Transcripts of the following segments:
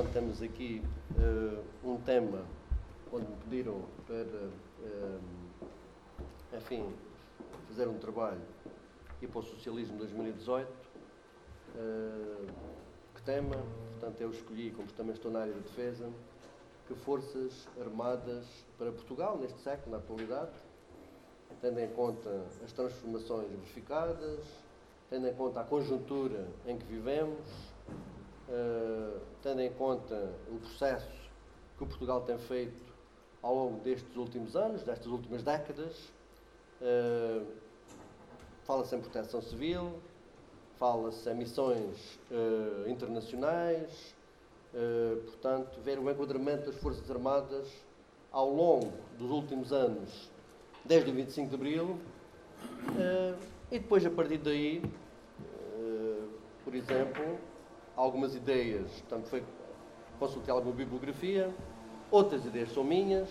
portanto, temos aqui uh, um tema onde me pediram para, uh, enfim, fazer um trabalho e para o Socialismo 2018. Uh, que tema? Portanto, eu escolhi, como também estou na área de defesa, que forças armadas para Portugal, neste século, na atualidade, tendo em conta as transformações verificadas, tendo em conta a conjuntura em que vivemos, uh, tendo em conta o processo que Portugal tem feito ao longo destes últimos anos, destas últimas décadas. Uh, fala-se em proteção civil, fala-se em missões uh, internacionais, portanto, ver o enquadramento das Forças Armadas ao longo dos últimos anos, desde o 25 de Abril, e depois, a partir daí, por exemplo, algumas ideias, portanto, foi consultei alguma bibliografia, outras ideias são minhas,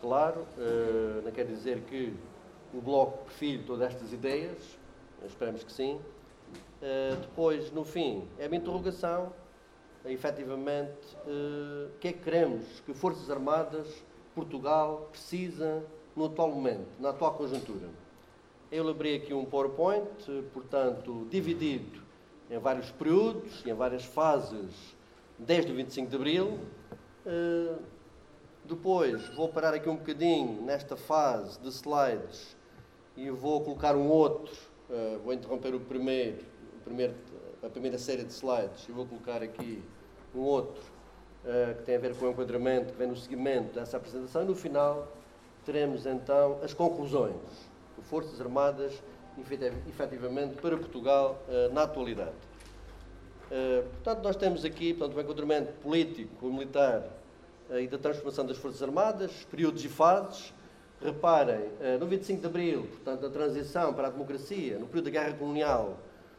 claro, uh, não quer dizer que o Bloco prefere todas estas ideias, esperamos que sim. Uh, depois, no fim, é uma interrogação, uh, efetivamente, o que é que queremos que Forças Armadas Portugal precisa no atual momento, na atual conjuntura. Eu elaborei aqui um PowerPoint, portanto, dividido em vários períodos e em várias fases, desde o 25 de Abril. Uh, depois vou parar aqui um bocadinho nesta fase de slides e vou colocar um outro. Uh, vou interromper o primeiro, o primeiro, a primeira série de slides e vou colocar aqui um outro uh, que tem a ver com o enquadramento, que vem no seguimento dessa apresentação. E no final teremos então as conclusões. Forças Armadas efetivamente para Portugal eh, na atualidade. Eh, portanto, nós temos aqui portanto, um enquadramento político, militar eh, e da transformação das Forças Armadas, períodos e fases. Reparem, no 25 de Abril, portanto, a transição para a democracia, no período da Guerra Colonial,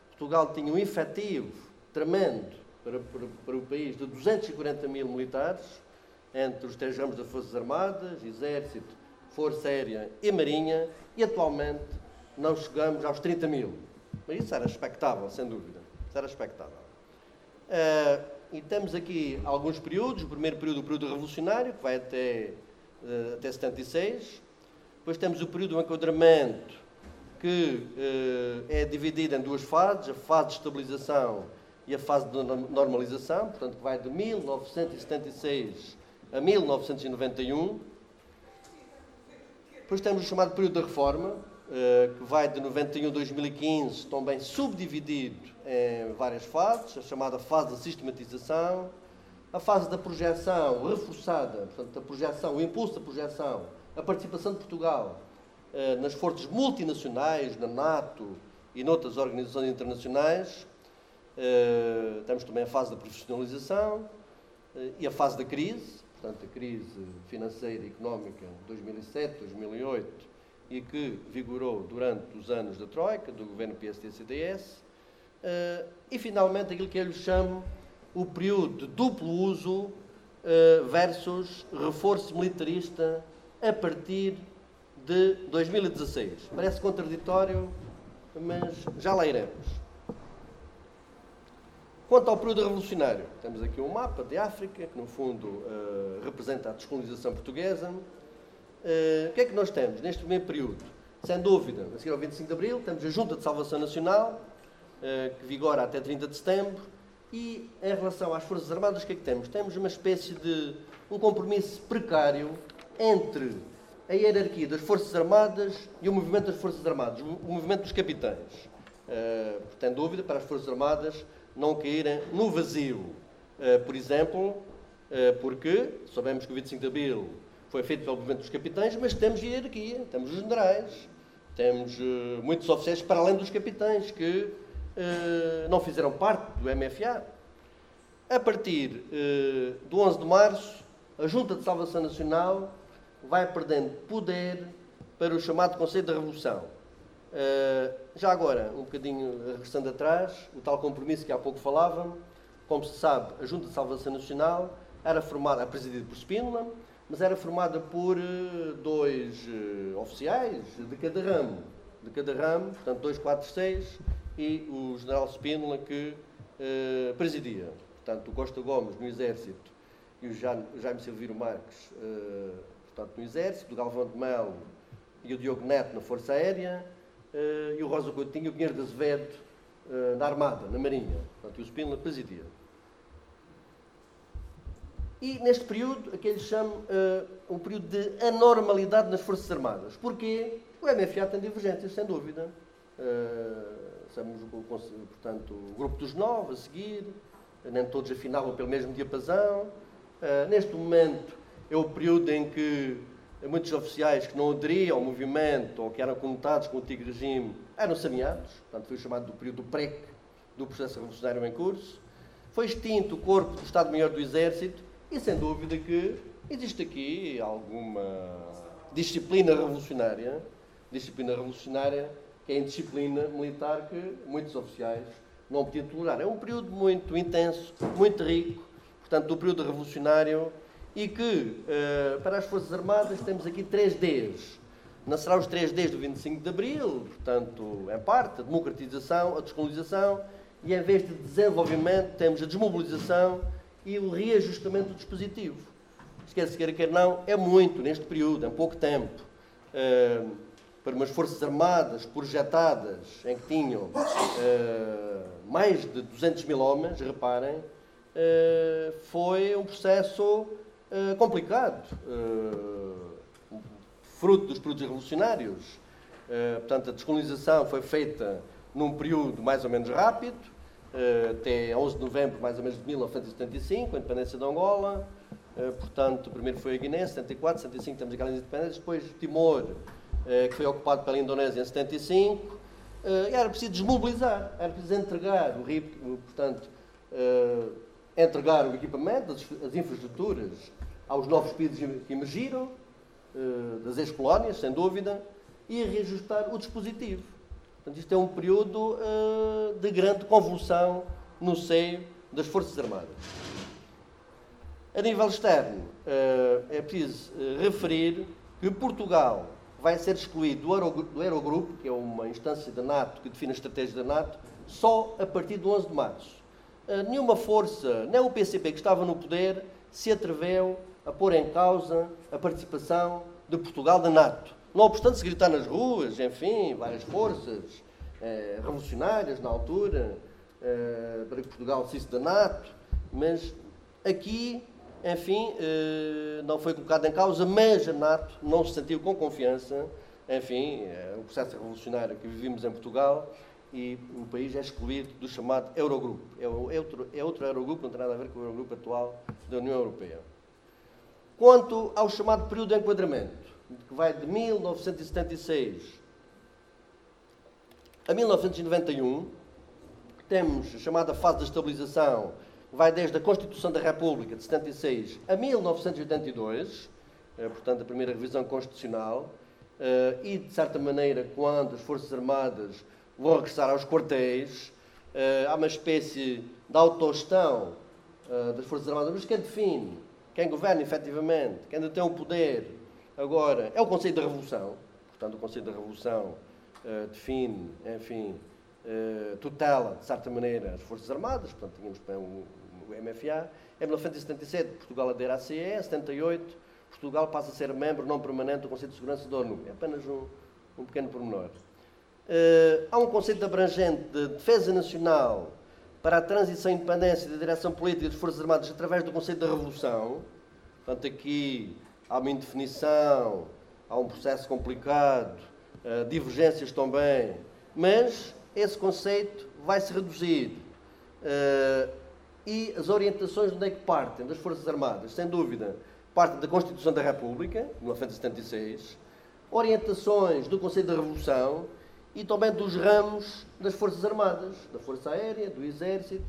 Portugal tinha um efetivo tremendo para, para, para o país de 240 mil militares, entre os três ramos das Forças Armadas, Exército, Força Aérea e Marinha, e atualmente não chegamos aos 30 mil. Mas isso era expectável, sem dúvida. Isso era expectável. Uh, e temos aqui alguns períodos. O primeiro período, o período revolucionário, que vai até, uh, até 76. Depois temos o período do enquadramento, que uh, é dividido em duas fases, a fase de estabilização e a fase de normalização, portanto, que vai de 1976 a 1991. Depois temos o chamado período da reforma, que vai de 91 a 2015, também subdividido em várias fases, a chamada fase da sistematização, a fase da projeção reforçada, portanto, a projeção, o impulso da projeção, a participação de Portugal eh, nas forças multinacionais, na NATO e noutras organizações internacionais. Eh, temos também a fase da profissionalização e a fase da crise, portanto, a crise financeira e económica de 2007, 2008 e que vigorou durante os anos da Troika, do governo PSD-CDS, eh, e finalmente aquilo que eu lhe chamo o período de duplo uso eh, versus reforço militarista a partir de 2016. Parece contraditório, mas já lá iremos. Quanto ao período revolucionário, temos aqui um mapa de África, que no fundo uh, representa a descolonização portuguesa. Uh, o que é que nós temos neste primeiro período? Sem dúvida, a seguir ao 25 de Abril, temos a Junta de Salvação Nacional, uh, que vigora até 30 de setembro, e em relação às Forças Armadas, o que é que temos? Temos uma espécie de um compromisso precário entre a hierarquia das Forças Armadas e o movimento das Forças Armadas, o movimento dos capitães. Uh, sem dúvida, para as Forças Armadas, não caírem no vazio. Uh, por exemplo, uh, porque sabemos que o 25 de Abril foi feito pelo movimento dos capitães, mas temos hierarquia, temos os generais, temos uh, muitos oficiais para além dos capitães que não fizeram parte do MFA. A partir do 11 de março, a Junta de Salvação Nacional vai perdendo poder para o chamado Conselho da Revolução Uh, já agora, um bocadinho regressando atrás, o tal compromisso que há pouco falavam, como se sabe, a Junta de Salvação Nacional era formada, presidida por Spínola, mas era formada por uh, dois uh, oficiais de cada ramo, de cada ramo, portanto, dois, quatro, seis, e o general Spínola que presidia. portanto, o Costa Gomes no Exército e o Jaime Silveiro Marques, portanto, no Exército, o Galvão de Melo e o Diogo Neto na Força Aérea, e o Rosa Coutinho e o Pinheiro de Azevedo na Armada, na Marinha. Portanto, o Spindler presidia. E neste período, aquele que chamo uh, um período de anormalidade nas Forças Armadas. Porquê? O MFA tem divergências, sem dúvida. Uh, somos, portanto, o grupo dos nove a seguir, nem todos afinavam pelo mesmo diapasão. Uh, neste momento, é o período em que muitos oficiais que não aderiam ao movimento ou que eram conotados com o antigo regime eram saneados. Portanto, foi chamado do período do PREC, do processo revolucionário em curso. Foi extinto o corpo do Estado-Maior do Exército e sem dúvida que existe aqui alguma disciplina revolucionária, disciplina revolucionária que é a indisciplina militar que muitos oficiais não podiam tolerar. É um período muito intenso, muito rico, portanto, do período revolucionário e que, uh, para as Forças Armadas, temos aqui três Ds. Nascerá os três Ds do 25 de Abril, portanto, em parte, a democratização, a descolonização, e em vez de desenvolvimento, temos a desmobilização e o reajustamento do dispositivo. Esquece queira quer não, é muito neste período, em pouco tempo. Uh, para umas Forças Armadas projetadas, em que tinham uh, mais de 200 mil homens, reparem, uh, foi um processo complicado, fruto dos períodos revolucionários. portanto, a descolonização foi feita num período mais ou menos rápido, eh, até 11 de novembro, mais ou menos, de 1975, a independência de Angola. Eh, portanto, primeiro foi a Guiné, 74, 75 temos aquela independência, depois Timor, eh, que foi ocupado pela Indonésia em 75. Era preciso desmobilizar, era preciso entregar o RIP, portanto, entregar o equipamento, as infraestruturas aos novos países que emergiram, das ex-colónias, sem dúvida, e reajustar o dispositivo. Portanto, isto é um período uh, de grande convulsão no seio das Forças Armadas. A nível externo, uh, é preciso uh, referir que Portugal vai ser excluído do, Euro, do Eurogrupo, que é uma instância da NATO que define a estratégia da NATO, só a partir do 11 de março. nenhuma força, nem o PCP que estava no poder, se atreveu a pôr em causa a participação de Portugal da NATO. Não obstante se gritar nas ruas, enfim, várias forças eh, revolucionárias na altura, eh, para que Portugal saísse da NATO, mas aqui, enfim, eh, não foi colocado em causa, mas a NATO não se sentiu com confiança, enfim, o processo revolucionário que vivimos em Portugal e o país é excluído do chamado Eurogrupo. É outro, é outro Eurogrupo, não tem nada a ver com o Eurogrupo atual da União Europeia. Quanto ao chamado período de enquadramento, que vai de 1976 a 1991, temos a chamada fase de estabilização, que vai desde a Constituição da República de 76 a 1982, eh, portanto, a primeira revisão constitucional, eh, e, de certa maneira, quando as Forças Armadas vão regressar aos quartéis, eh, há uma espécie de autogestão das Forças Armadas, mas quem define, quem governa efetivamente, quem detém o poder Agora, é o conceito da revolução, portanto, o conceito da revolução uh, define, enfim, uh, tutela, de certa maneira, as Forças Armadas, portanto, tínhamos o, o MFA. Em 1977, Portugal adere à CE, em 78, Portugal passa a ser membro não permanente do Conselho de Segurança da ONU. É apenas um, um pequeno pormenor. Uh, há um conceito abrangente de defesa nacional para a transição e independência da direção política das Forças Armadas através do conceito da revolução. Portanto, aqui há uma indefinição, há um processo complicado, uh, divergências também, mas esse conceito vai se reduzir. Uh, e as orientações de onde é que partem? Das Forças Armadas, sem dúvida, partem da Constituição da República, de 1976, orientações do Conselho da Revolução e também dos ramos das Forças Armadas, da Força Aérea, do Exército,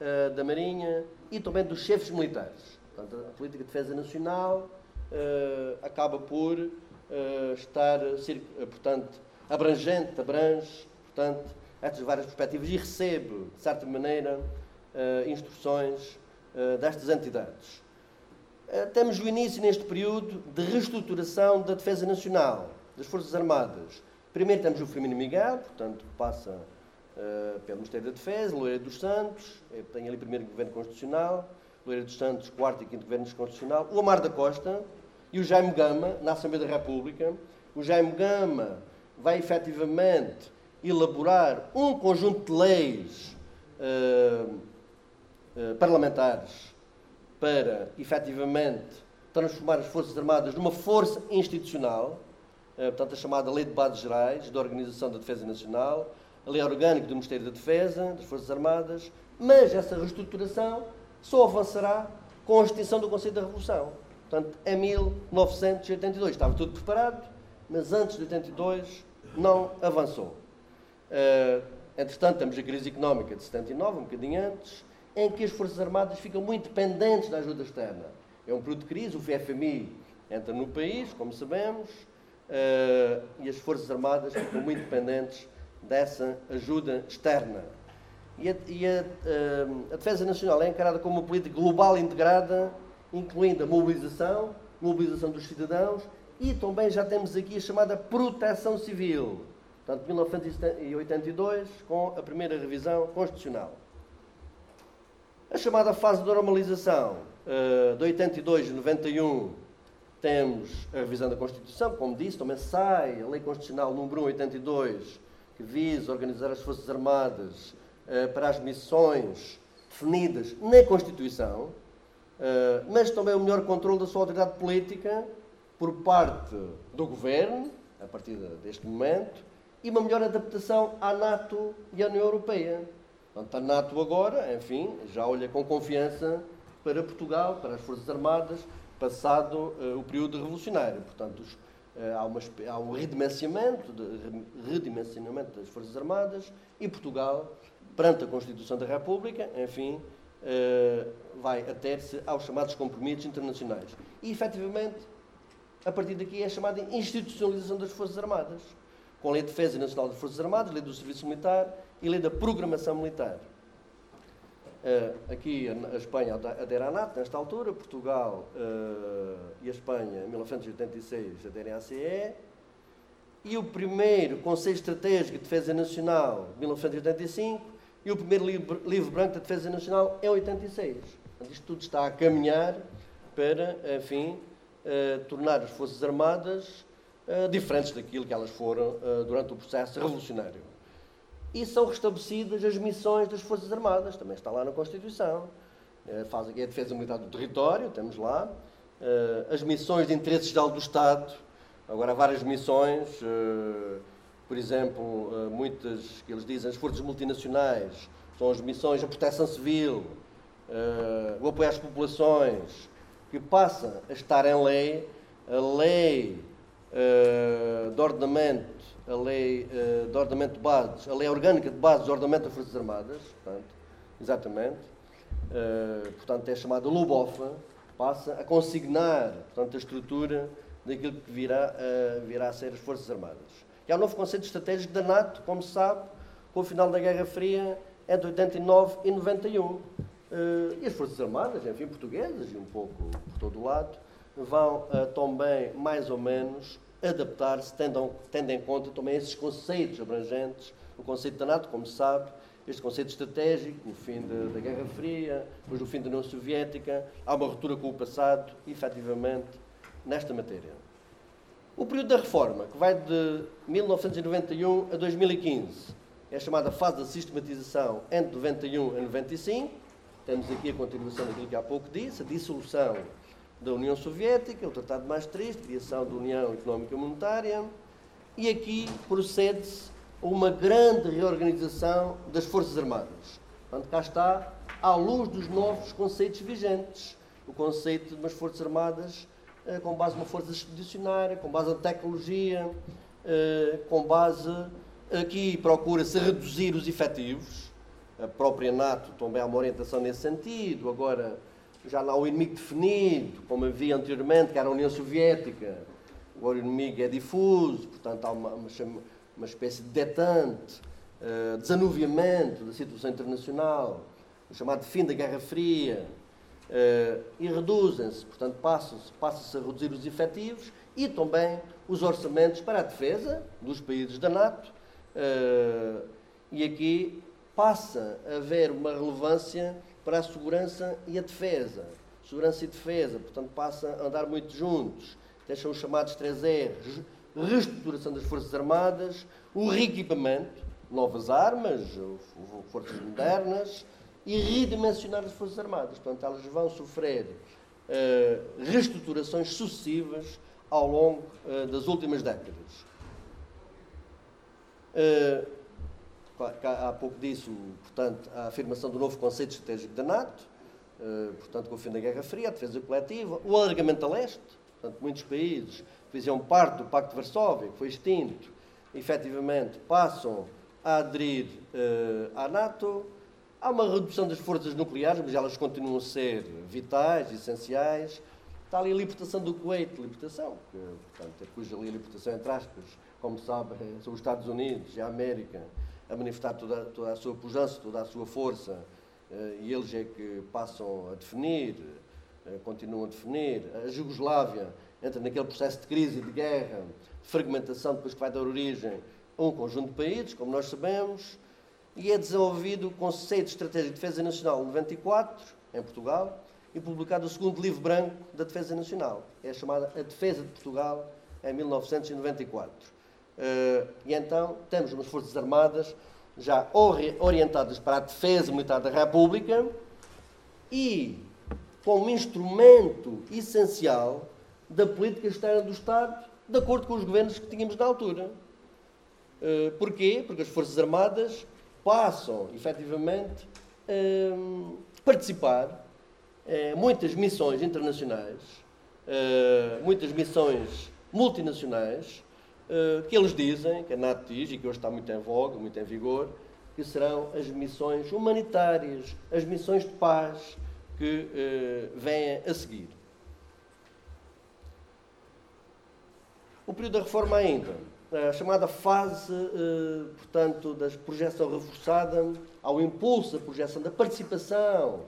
uh, da Marinha e também dos chefes militares. Portanto, a Política de Defesa Nacional, uh, acaba por uh, estar, uh, portanto, abrangente, abrange, portanto, estas várias perspectivas e recebe, de certa maneira, instruções destas entidades. temos o início, neste período, de reestruturação da defesa nacional, das Forças Armadas. Primeiro temos o Firmino Miguel, portanto, passa uh, pelo Ministério da Defesa, Loeira dos Santos, tem ali primeiro governo constitucional, Loeira dos Santos, quarto e quinto governo constitucional, o Amar da Costa e o Jaime Gama, na Assembleia da República. O Jaime Gama vai efetivamente elaborar um conjunto de leis uh, uh, parlamentares para efetivamente transformar as Forças Armadas numa força institucional, uh, portanto, a chamada Lei de Bases Gerais da Organização da Defesa Nacional, a Lei Orgânica do Ministério da Defesa, das Forças Armadas, mas essa reestruturação só avançará com a extinção do Conselho da Revolução. Portanto, em 1982 estava tudo preparado, mas antes de 82 não avançou. Uh, entretanto, temos a crise económica de 79, um bocadinho antes, em que as Forças Armadas ficam muito dependentes da ajuda externa. É um período de crise, o FMI entra no país, como sabemos, uh, e as Forças Armadas ficam muito dependentes dessa ajuda externa. E a, e a, uh, a defesa nacional é encarada como uma política global integrada, incluindo a mobilização, mobilização dos cidadãos e também já temos aqui a chamada proteção civil. Portanto, 1982, com a primeira revisão constitucional. A chamada fase de normalização, uh, de 82 e 91, temos a revisão da Constituição, como disse, também sai a Lei Constitucional número 1, 82, que visa organizar as Forças Armadas uh, para as missões definidas na Constituição, mas também o melhor controle da sua autoridade política por parte do governo, a partir deste momento, e uma melhor adaptação à NATO e à União Europeia. Portanto, a NATO agora, enfim, já olha com confiança para Portugal, para as Forças Armadas, passado uh, o período revolucionário. Portanto, os, uh, há, uma, há, um redimensionamento, de, redimensionamento das Forças Armadas e Portugal, perante a Constituição da República, enfim, uh, vai ater-se aos chamados compromissos internacionais. E, efetivamente, a partir daqui é a chamada institucionalização das Forças Armadas, com a Lei de Defesa Nacional das Forças Armadas, Lei do Serviço Militar e Lei da Programação Militar. Uh, aqui a, Espanha adere à NATO nesta altura, Portugal uh, e a Espanha em 1986 aderem à CE e o primeiro Conselho Estratégico de Defesa Nacional de 1985 e o primeiro livro, livro branco da Defesa Nacional em 86. Portanto, isto tudo está a caminhar para, enfim, uh, tornar as Forças Armadas uh, diferentes daquilo que elas foram uh, durante o processo revolucionário. E são restabelecidas as missões das Forças Armadas, também está lá na Constituição. faz aqui a defesa militar do território, temos lá. as missões de interesse geral do Estado, agora várias missões, por exemplo, muitas que eles dizem, as forças multinacionais, são as missões da proteção civil, o apoio às populações, que passa a estar em lei a lei uh, de ordenamento, a lei de ordenamento de bases, a lei orgânica de bases de ordenamento das Forças Armadas, portanto, exatamente, portanto é chamada LUBOFA, passa a consignar, portanto, a estrutura daquilo que virá, virá a ser as Forças Armadas. Há um novo conceito estratégico da NATO, como se sabe, com o final da Guerra Fria, entre 89 e 91. Uh, e as Forças Armadas, enfim, portuguesas e um pouco por todo o lado, vão uh, também, mais ou menos, adaptar-se, tendo, tendo em conta também esses conceitos abrangentes, o conceito da NATO, como se sabe, este conceito estratégico, o fim de, da Guerra Fria, depois o fim da União Soviética, há uma ruptura com o passado, efetivamente, nesta matéria. O período da reforma, que vai de 1991 a 2015, é a chamada fase da sistematização entre 91 e 95, temos aqui a continuação daquilo que há pouco disse, a dissolução da União Soviética, o Tratado de Maastricht, criação da União Económica Monetária, e aqui procede-se a uma grande reorganização das Forças Armadas. Portanto, cá está, à luz dos novos conceitos vigentes, o conceito de umas Forças Armadas com base numa força expedicionária, com base na tecnologia, eh, com base aqui procura-se reduzir os efetivos, a própria NATO também há uma orientação nesse sentido. Agora, já não há o inimigo definido, como havia anteriormente, que era a União Soviética. Agora o inimigo é difuso, portanto há uma, uma, uma espécie de detente, uh, desanuviamento da situação internacional, o chamado fim da Guerra Fria, uh, e reduzem-se, portanto passa-se passa a reduzir os efetivos e também os orçamentos para a defesa dos países da NATO. Uh, E aqui passa a haver uma relevância para a segurança e a defesa. Segurança e defesa, portanto, passa a andar muito juntos. Deixam os chamados 3 R's, reestruturação das Forças Armadas, o reequipamento, novas armas, forças modernas, e redimensionar as Forças Armadas. Portanto, elas vão sofrer uh, reestruturações sucessivas ao longo uh, das últimas décadas. Uh, há pouco disso, portanto, a afirmação do novo conceito estratégico da NATO, portanto, com o fim da Guerra Fria, a defesa coletiva, o alargamento a leste, portanto, muitos países faziam parte do Pacto de Varsóvia, que foi extinto, efetivamente passam a aderir à NATO, Há uma redução das forças nucleares, mas elas continuam a ser vitais, essenciais. Está ali a libertação do Kuwait, libertação, que, portanto, é cuja ali a libertação, entre aspas, como sabe, são os Estados Unidos e a América a manifestar toda, toda a sua pujança, toda a sua força, eh, e eles é que passam a definir, eh, continuam a definir. A Jugoslávia entra naquele processo de crise, de guerra, de fragmentação, depois que vai dar origem a um conjunto de países, como nós sabemos e é desenvolvido o Conceito Estratégico de Defesa Nacional 94, em Portugal, e publicado o segundo livro branco da Defesa Nacional. É chamada A Defesa de Portugal, em 1994. Eh, e então temos umas Forças Armadas já orientadas para a defesa militar da República e como instrumento essencial da política externa do Estado, de acordo com os governos que tínhamos na altura. Eh, porquê? Porque as Forças Armadas passam, efetivamente, a participar em muitas missões internacionais, eh, muitas missões multinacionais, eh, que eles dizem, que a NATO diz e que hoje está muito em voga, muito em vigor, que serão as missões humanitárias, as missões de paz que eh, vêm a seguir. O período da reforma ainda a chamada fase, eh, portanto, da projeção reforçada ao impulso da projeção da participação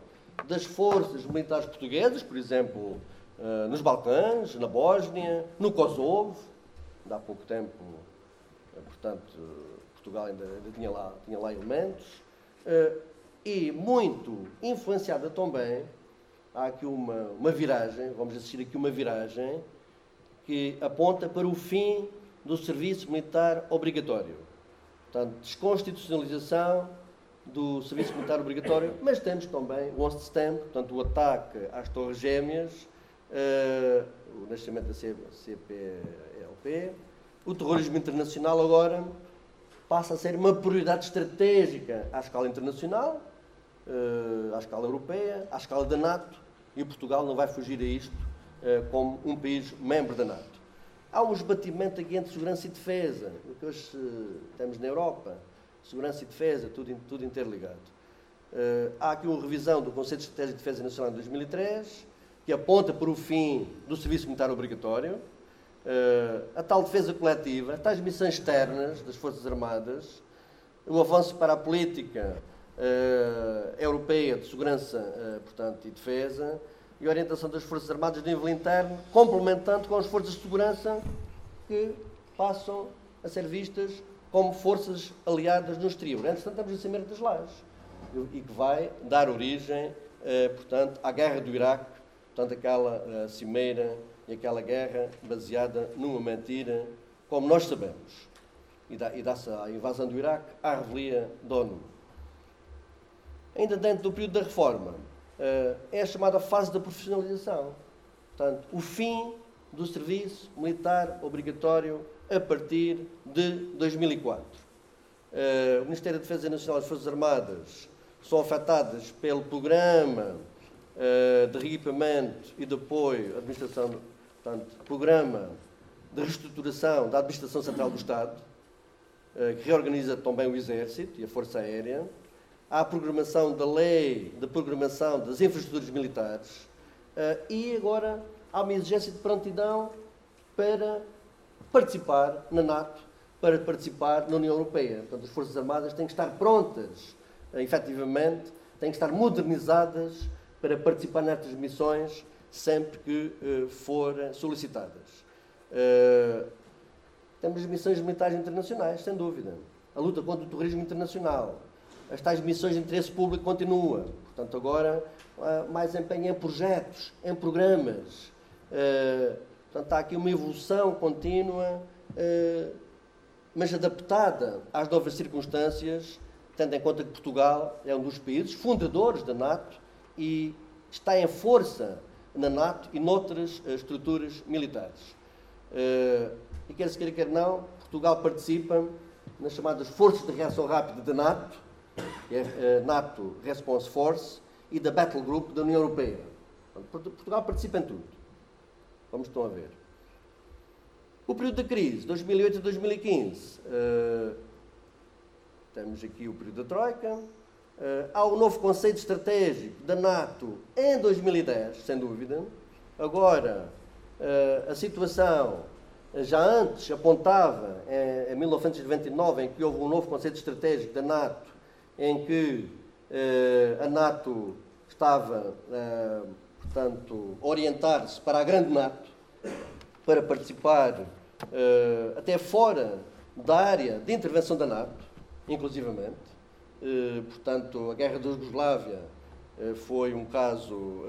das forças militares portuguesas, por exemplo, eh, nos Balcãs, na Bósnia, no Kosovo, há pouco tempo, eh, portanto, Portugal ainda, ainda tinha, lá, tinha lá elementos, e muito influenciada também, há aqui uma, uma viragem, vamos assistir aqui uma viragem, que aponta para o fim do serviço militar obrigatório. Portanto, desconstitucionalização do serviço militar obrigatório, mas temos também o 11 de setembro, portanto, o ataque às Torres Gêmeas, uh, o nascimento da CPLP, o terrorismo internacional agora passa a ser uma prioridade estratégica à escala internacional, uh, à escala europeia, à escala da NATO, e Portugal não vai fugir a isto uh, como um país membro da NATO. Há um esbatimento aqui entre segurança e defesa, o que hoje temos na Europa. Segurança e defesa, tudo, tudo interligado. Uh, há aqui uma revisão do Conceito de Estratégia de Defesa Nacional de 2003, que aponta para o fim do serviço militar obrigatório, uh, a tal defesa coletiva, as tais missões externas das Forças Armadas, o avanço para a política uh, europeia de segurança portanto, e defesa, e orientação das Forças Armadas de nível interno, complementando com as forças de segurança que passam a ser vistas como forças aliadas no exterior. Entretanto, estamos em Cimeira das Lajes e que vai dar origem, eh, portanto, à guerra do Iraque, portanto, aquela eh, cimeira e aquela guerra baseada numa mentira, como nós sabemos. E dá-se a invasão do Iraque à revelia da ONU. Ainda dentro do período da reforma, é a chamada fase da profissionalização. Portanto, o fim do serviço militar obrigatório a partir de 2004. Eh, o Ministério da Defesa Nacional e as Forças Armadas são afetadas pelo programa eh, de reequipamento e de apoio à administração, portanto, programa de reestruturação da Administração Central do Estado, que reorganiza também o Exército e a Força Aérea, à programação da lei de programação das infraestruturas militares uh, e agora há uma exigência de prontidão para participar na NATO, para participar na União Europeia. Portanto, as Forças Armadas têm que estar prontas, uh, efetivamente, têm que estar modernizadas para participar nestas missões sempre que uh, forem solicitadas. Uh, temos missões militares internacionais, sem dúvida. a luta contra o terrorismo internacional. As tais missões de interesse público continua. Portanto, agora mais empenho em projetos, em programas. Portanto, há aqui uma evolução contínua, mas adaptada às novas circunstâncias, tendo em conta que Portugal é um dos países fundadores da NATO e está em força na NATO e noutras estruturas militares. E quer se queira, quer não, Portugal participa nas chamadas Forças de Reação Rápida da NATO, NATO Response Force, e da Battle Group da União Europeia. Portugal participa em tudo. Vamos estão a ver. O período da crise, 2008 a 2015. Uh, temos aqui o período da Troika. Uh, há o novo conceito estratégico da NATO em 2010, sem dúvida. Agora, uh, a situação já antes apontava, em, 1999, em que houve um novo conceito estratégico da NATO, em que eh, a NATO estava, eh, portanto, a orientar-se para a grande NATO, para participar eh, até fora da área de intervenção da NATO, inclusivamente. Portanto, a guerra da Jugoslávia foi um caso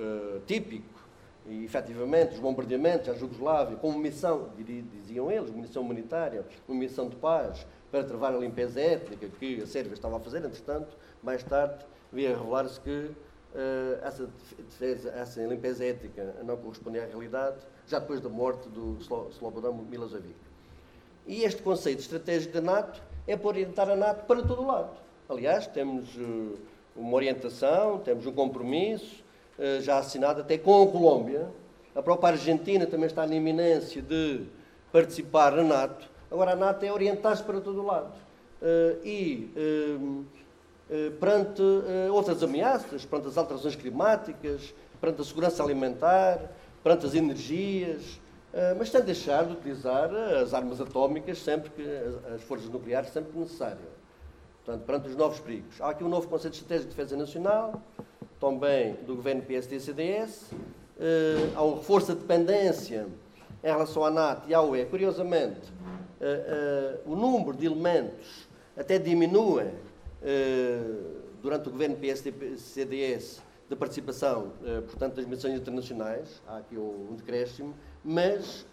típico e, efetivamente, os bombardeamentos à Jugoslávia, como missão, diziam eles, uma missão humanitária, uma missão de paz, para travar a limpeza étnica que a Sérvia estava a fazer, entretanto, mais tarde veio a revelar-se que uh, essa, defesa, essa limpeza étnica não correspondia à realidade, já depois da morte do Slobodan Milosevic. E este conceito estratégico da NATO é para orientar a NATO para todo o lado. Aliás, temos uh, uma orientação, temos um compromisso, eh, já assinado até com a Colômbia. A própria Argentina também está na iminência de participar na NATO. Agora, a NATO é orientar-se para todo lado. Eh, e eh, perante outras ameaças, perante as alterações climáticas, perante a segurança alimentar, perante as energias, mas sem deixar de utilizar as armas atómicas sempre que as forças nucleares sempre que necessário. Portanto, perante os novos perigos. Há aqui um novo conceito de estratégia de defesa nacional, também do governo PSD-CDS. Uh, há um reforço da dependência em relação à NATO e à UE. Curiosamente, uh, uh, o número de elementos até diminui durante o governo PSD-CDS da participação, portanto, das missões internacionais. Há aqui um, decréscimo, mas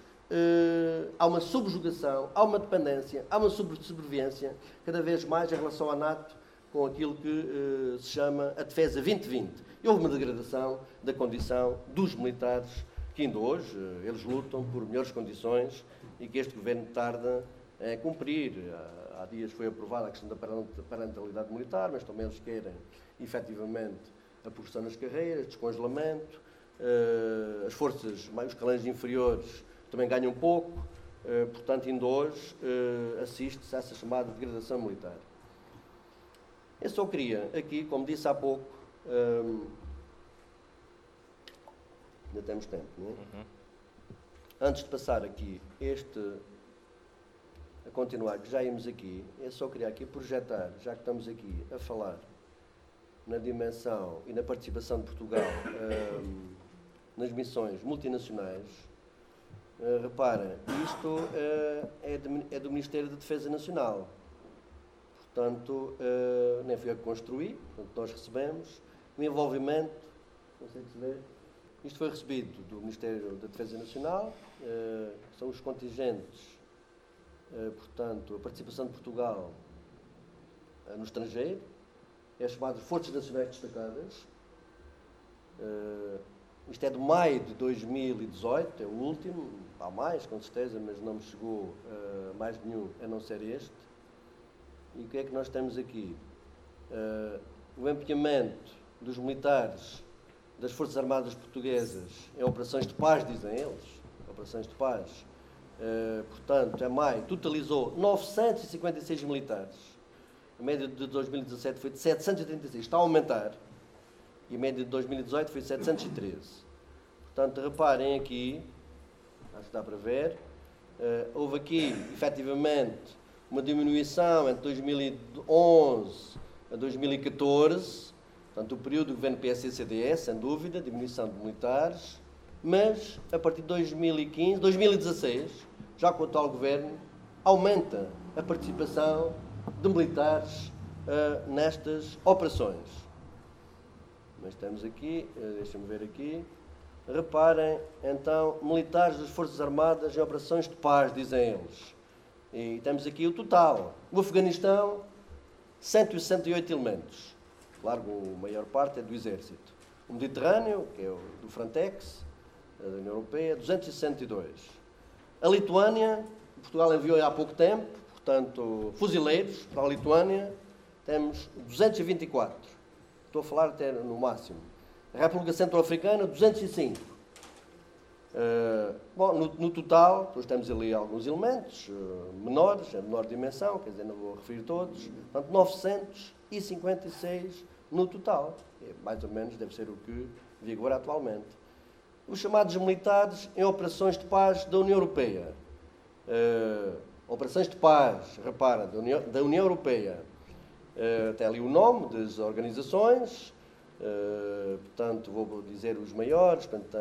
há uma subjugação, há uma dependência, há uma sobrevivência cada vez mais em relação à NATO com aquilo que uh, se chama a defesa 2020. E houve uma degradação da condição dos militares que ainda hoje uh, eles lutam por melhores condições e que este governo tarda a cumprir. Há, dias foi aprovada a questão da parentalidade militar, mas também eles querem efetivamente a progressão nas carreiras, descongelamento, uh, as forças, os calães inferiores também ganham pouco, portanto, ainda hoje assiste-se a essa chamada degradação militar. Eu só queria aqui, como disse há pouco, ainda temos tempo, não é? Uhum. Antes de passar aqui este a continuar, que já íamos aqui, eu só queria aqui projetar, já que estamos aqui a falar na dimensão e na participação de Portugal hum, nas missões multinacionais, uh, reparem, isto uh, é, de, é do Ministério da Defesa Nacional. Portanto, uh, nem fui eu que construí, portanto, nós recebemos o envolvimento, não sei se vê, isto foi recebido do Ministério da Defesa Nacional, uh, são os contingentes, uh, portanto, a participação de Portugal no estrangeiro, é chamado Forças Nacionais Destacadas. isto é de maio de 2018, é o último, há mais com certeza, mas não me chegou mais nenhum a não ser este. E o que é que nós temos aqui? O empenhamento dos militares das Forças Armadas Portuguesas em operações de paz, dizem eles, operações de paz, uh, portanto, em maio, totalizou 956 militares. A média de 2017 foi de 736, está a aumentar. E a média de 2018 foi de 713. Portanto, reparem aqui, acho que dá para ver, uh, houve aqui, efetivamente, uma diminuição entre 2011 a 2014, portanto, o período do governo PSD-CDS, sem dúvida, diminuição de militares, mas a partir de 2015, 2016, já com o atual governo, aumenta a participação de militares uh, nestas operações. Mas temos aqui, uh, deixa-me ver aqui, reparem, então, militares das Forças Armadas em operações de paz, dizem eles. E temos aqui o total. O Afeganistão, 168 elementos. Claro, a maior parte é do Exército. O Mediterrâneo, que é o do Frontex, da União Europeia, 262. A Lituânia, Portugal enviou há pouco tempo, portanto, fuzileiros para a Lituânia, temos 224. Estou a falar até no máximo. A República Centro-Africana, 205. Uh, bom, no, no, total, depois temos ali alguns elementos uh, menores, a menor dimensão, quer dizer, não vou referir todos, portanto, 956 no total. É, mais ou menos deve ser o que vigora atualmente. Os chamados militares em operações de paz da União Europeia. Uh, operações de paz, repara, da União, da União Europeia. Uh, tem ali o nome das organizações, Uh, portanto, vou dizer os maiores, portanto,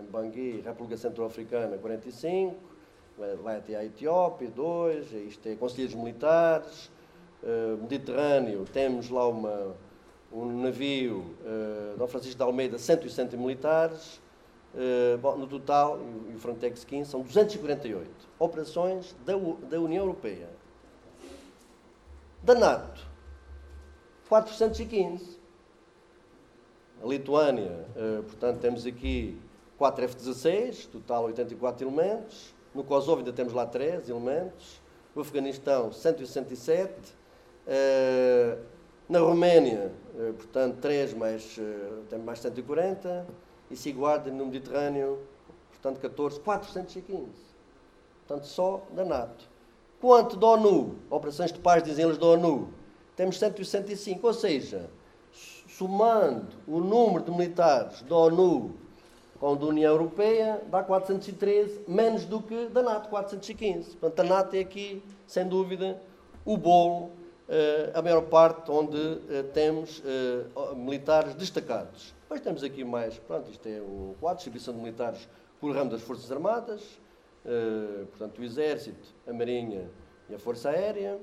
em Bangui, República Centro-Africana, 45, vai até a Etiópia, 2, isto é Conselheiros Militares, uh, Mediterrâneo, temos lá uma, um navio, uh, Dom Francisco de Almeida, 160 militares, uh, bom, no total, e o Frontex 15, são 248 operações da, da União Europeia. Da NATO, 415 a Lituânia, uh, portanto, temos aqui 4 F-16, total 84 elementos. No Kosovo ainda temos lá 3 elementos. No Afeganistão, 167. Uh, na Roménia, uh, portanto, 3 mais, temos mais 140. E Siguarda no Mediterrâneo, portanto, 14, 415. Portanto, só da NATO. Quanto da ONU? Operações de paz, dizem eles da ONU. Temos 165, ou seja, somando o número de militares da ONU com da União Europeia, dá 413, menos do que da NATO, 415. Portanto, a NATO é aqui, sem dúvida, o bolo, eh, a maior parte onde eh, temos eh, militares destacados. Depois temos aqui mais, pronto, isto é um quadro, distribuição de militares por ramo das Forças Armadas, portanto, o Exército, a Marinha e a Força Aérea.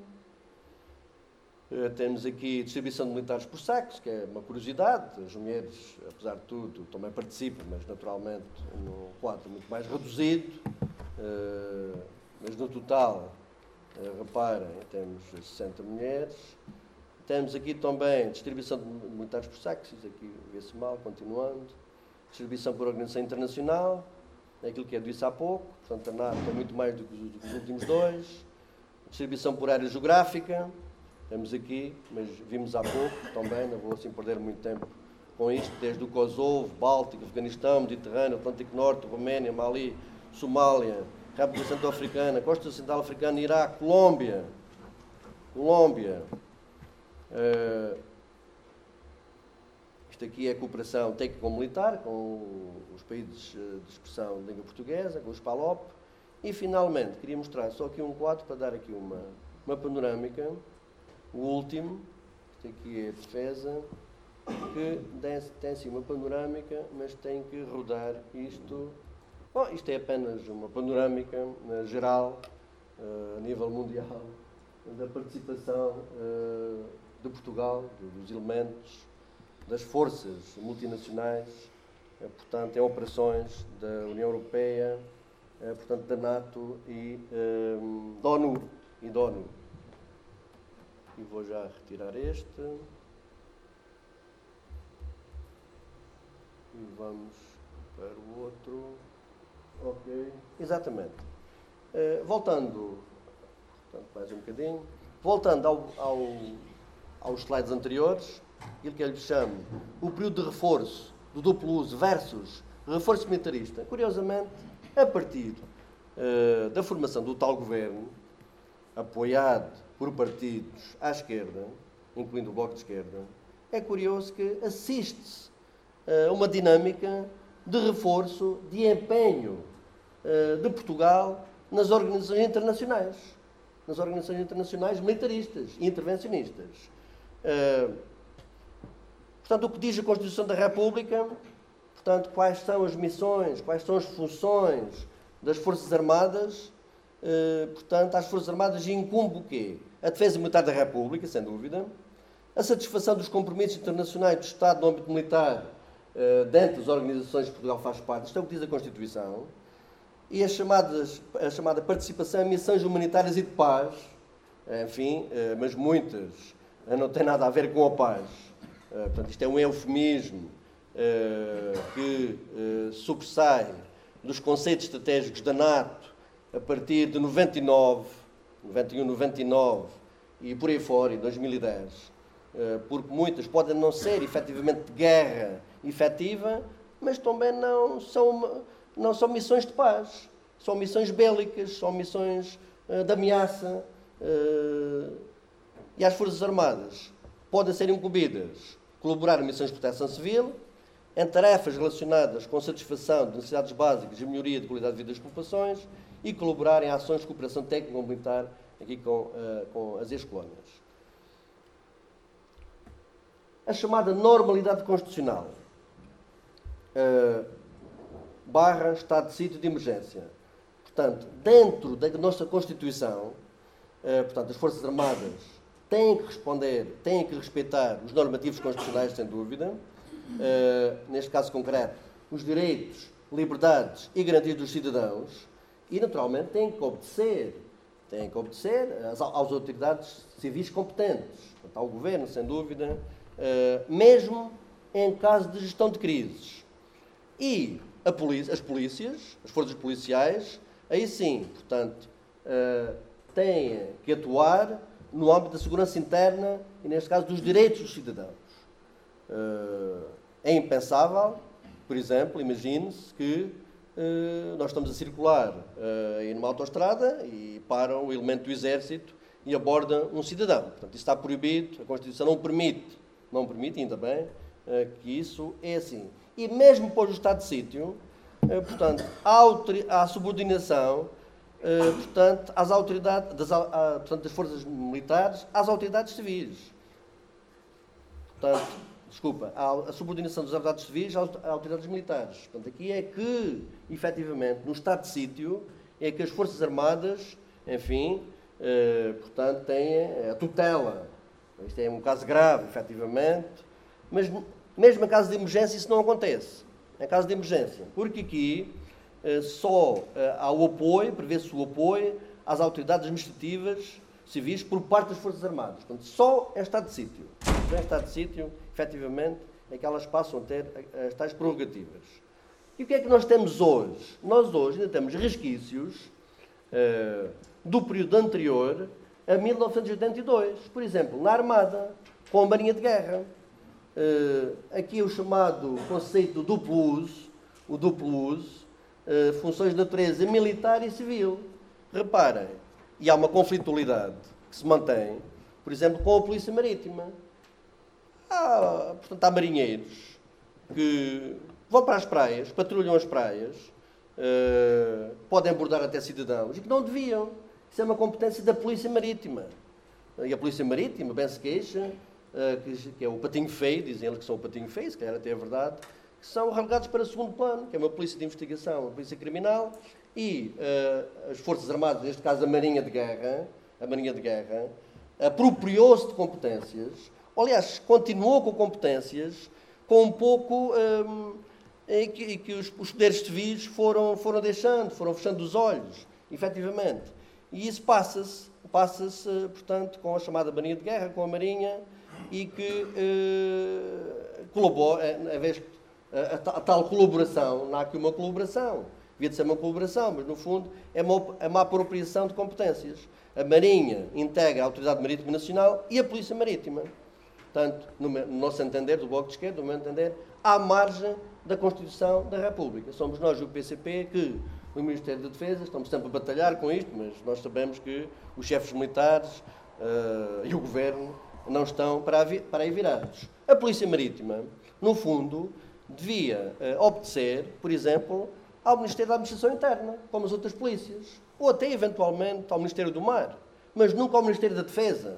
Eh, temos aqui distribuição de militares por sexo, que é uma curiosidade. As mulheres, apesar de tudo, também participam, mas naturalmente num quadro muito mais reduzido. Eh, mas no total, eh, reparem, temos 60 mulheres. Temos aqui também distribuição de militares por sexo, aqui vê-se mal, continuando. Distribuição por organização internacional, aquilo que é disse há pouco, portanto a NATO é muito mais do que os últimos dois. Distribuição por área geográfica, temos aqui, mas vimos há pouco também, não vou assim perder muito tempo com isto, desde o Kosovo, Báltico, Afeganistão, Mediterrâneo, Atlântico Norte, Roménia, Mali, Somália, República Centro-Africana, Costa Central Africana, Iraque, Colômbia, Colômbia. Uh, isto aqui é cooperação técnico-militar com os países eh, de expressão de língua portuguesa, com os PALOP. E, finalmente, queria mostrar só aqui um quadro para dar aqui uma, uma panorâmica o último, isto aqui é a defesa, que tem assim uma panorâmica, mas tem que rodar isto. Bom, isto é apenas uma panorâmica uh, geral, uh, a nível mundial, da participação uh, de Portugal, dos elementos, das forças multinacionais, portanto, em operações da União Europeia, portanto, da NATO e da ONU. E da ONU e vou já retirar este. E vamos para o outro. Ok, exatamente. Uh, voltando portanto, mais um bocadinho. Voltando ao, ao, aos slides anteriores aquilo que eu lhe chamo o período de reforço do duplo uso versus reforço militarista. Curiosamente a partir uh, da formação do tal governo apoiado por partidos à esquerda, incluindo o Bloco de Esquerda, é curioso que assiste-se a uma dinâmica de reforço, de empenho eh, de Portugal nas organizações internacionais, nas organizações internacionais militaristas e intervencionistas. Eh, portanto, o que diz a Constituição da República, portanto, quais são as missões, quais são as funções das Forças Armadas, eh, portanto, às Forças Armadas incumbe o quê? A defesa militar da República, sem dúvida, a satisfação dos compromissos internacionais do Estado no âmbito militar uh, dentro das organizações que Portugal faz parte, isto é o que diz a Constituição, e as chamadas, a chamada participação em missões humanitárias e de paz, enfim, uh, mas muitas uh, não têm nada a ver com a paz. portanto, isto é um eufemismo que sobressai dos conceitos estratégicos da NATO a partir de 99, 91, 99 e por aí fora, em 2010 eh, porque muitas podem não ser efetivamente de guerra efetiva, mas também não são, não são missões de paz. São missões bélicas, são missões uh, de ameaça. Uh, e as Forças Armadas podem ser incumbidas colaborar em missões de proteção civil, em tarefas relacionadas com satisfação de necessidades básicas e melhoria de qualidade de vida das populações e colaborar em ações de cooperação técnico-militar aqui com, uh, com as ex-colónias. A chamada normalidade constitucional uh, barra estado de sítio de emergência. Portanto, dentro da nossa Constituição, uh, portanto, as Forças Armadas têm que responder, têm que respeitar os normativos constitucionais, sem dúvida, neste caso concreto, os direitos, liberdades e garantias dos cidadãos, e naturalmente têm que obedecer, têm que obedecer às, às autoridades civis competentes, ao governo, sem dúvida, eh, mesmo em caso de gestão de crises. E polícia, as polícias, as forças policiais, aí sim, portanto, uh, têm que atuar no âmbito da segurança interna e, neste caso, dos direitos dos cidadãos. Uh, é impensável, por exemplo, imagine-se que nós estamos a circular uh, numa autoestrada e para o elemento do exército e aborda um cidadão. Portanto, isso está proibido, a Constituição não permite não permite, ainda bem, eh, que isso é assim. E mesmo pôs o estado de sítio, eh, portanto, há, subordinação eh, portanto, às autoridades, das, portanto, das forças militares às autoridades civis. Portanto, desculpa, a subordinação das autoridades civis às autoridades militares. Portanto, aqui é que, efetivamente, no estado de sítio, é que as Forças Armadas, enfim, portanto, têm a tutela isto é um caso grave, efetivamente, mas mesmo em caso de emergência isso não acontece. Em caso de emergência. Porque aqui eh, só eh, há o apoio, prevê-se o apoio às autoridades administrativas civis por parte das Forças Armadas. Portanto, só em estado de sítio. Só em estado de sítio, efetivamente, é que elas passam a ter as tais prerrogativas. E o que é que nós temos hoje? Nós hoje ainda temos resquícios uh, do período anterior a 1982. Por exemplo, na Armada, com a Marinha de Guerra. Uh, aqui o chamado conceito do duplo uso, o duplo uso, uh, funções de natureza militar e civil. Reparem, e há uma conflitualidade que se mantém, por exemplo, com a Polícia Marítima. Há, portanto, há marinheiros que vão para as praias, patrulham as praias, uh, podem abordar até cidadãos e que não deviam isso é uma competência da Polícia Marítima. E a Polícia Marítima bem se queixa, eh, que é o patinho feio, dizem eles que são o patinho feio, se calhar até é verdade, que são relegados para segundo plano, que é uma polícia de investigação, uma polícia criminal, e uh, as Forças Armadas, neste caso a Marinha de Guerra, a Marinha de Guerra, apropriou-se de competências, aliás, continuou com competências, com um pouco um, eh, em que, em que os, os, poderes civis foram, foram deixando, foram fechando os olhos, efetivamente. E isso passa-se, passa-se, portanto, com a chamada Marinha de Guerra, com a Marinha, e que eh, colabora, eh, a, vez, a, a, tal colaboração, não há aqui uma colaboração, devia de ser uma colaboração, mas no fundo é uma, é uma apropriação de competências. A Marinha integra a Autoridade Marítima Nacional e a Polícia Marítima. Portanto, no, no nosso entender, do Bloco de Esquerda, no meu entender, à margem da Constituição da República. Somos nós, o PCP, que o Ministério da Defesa, estamos sempre a batalhar com isto, mas nós sabemos que os chefes militares uh, e o Governo não estão para, para aí virados. A Polícia Marítima, no fundo, devia uh, obedecer, por exemplo, ao Ministério da Administração Interna, como as outras polícias, ou até, eventualmente, ao Ministério do Mar, mas nunca ao Ministério da Defesa,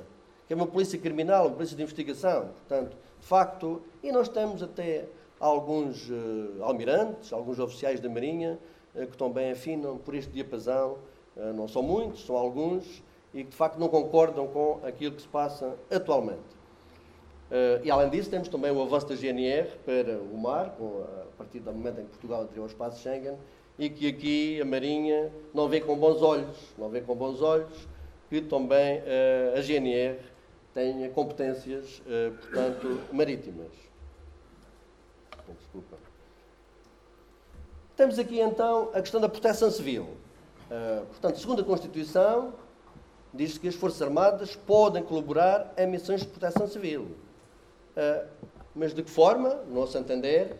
que é uma polícia criminal, uma polícia de investigação. Portanto, de facto, e nós temos até alguns uh, almirantes, alguns oficiais da Marinha, eh, que também afinam por este diapasão. Eh, não são muitos, são alguns, e que de facto não concordam com aquilo que se passa atualmente. Uh, e além disso, temos também o avanço da GNR para o mar, com, a partir do momento em que Portugal entrou ao espaço Schengen, e que aqui a Marinha não vê com bons olhos, não vê com bons olhos que também uh, a GNR tenha competências, uh, portanto, marítimas. Desculpa. Temos aqui então a questão da proteção civil. portanto, segundo a Constituição, diz que as Forças Armadas podem colaborar em missões de proteção civil. Uh, mas de que forma? No nosso entender,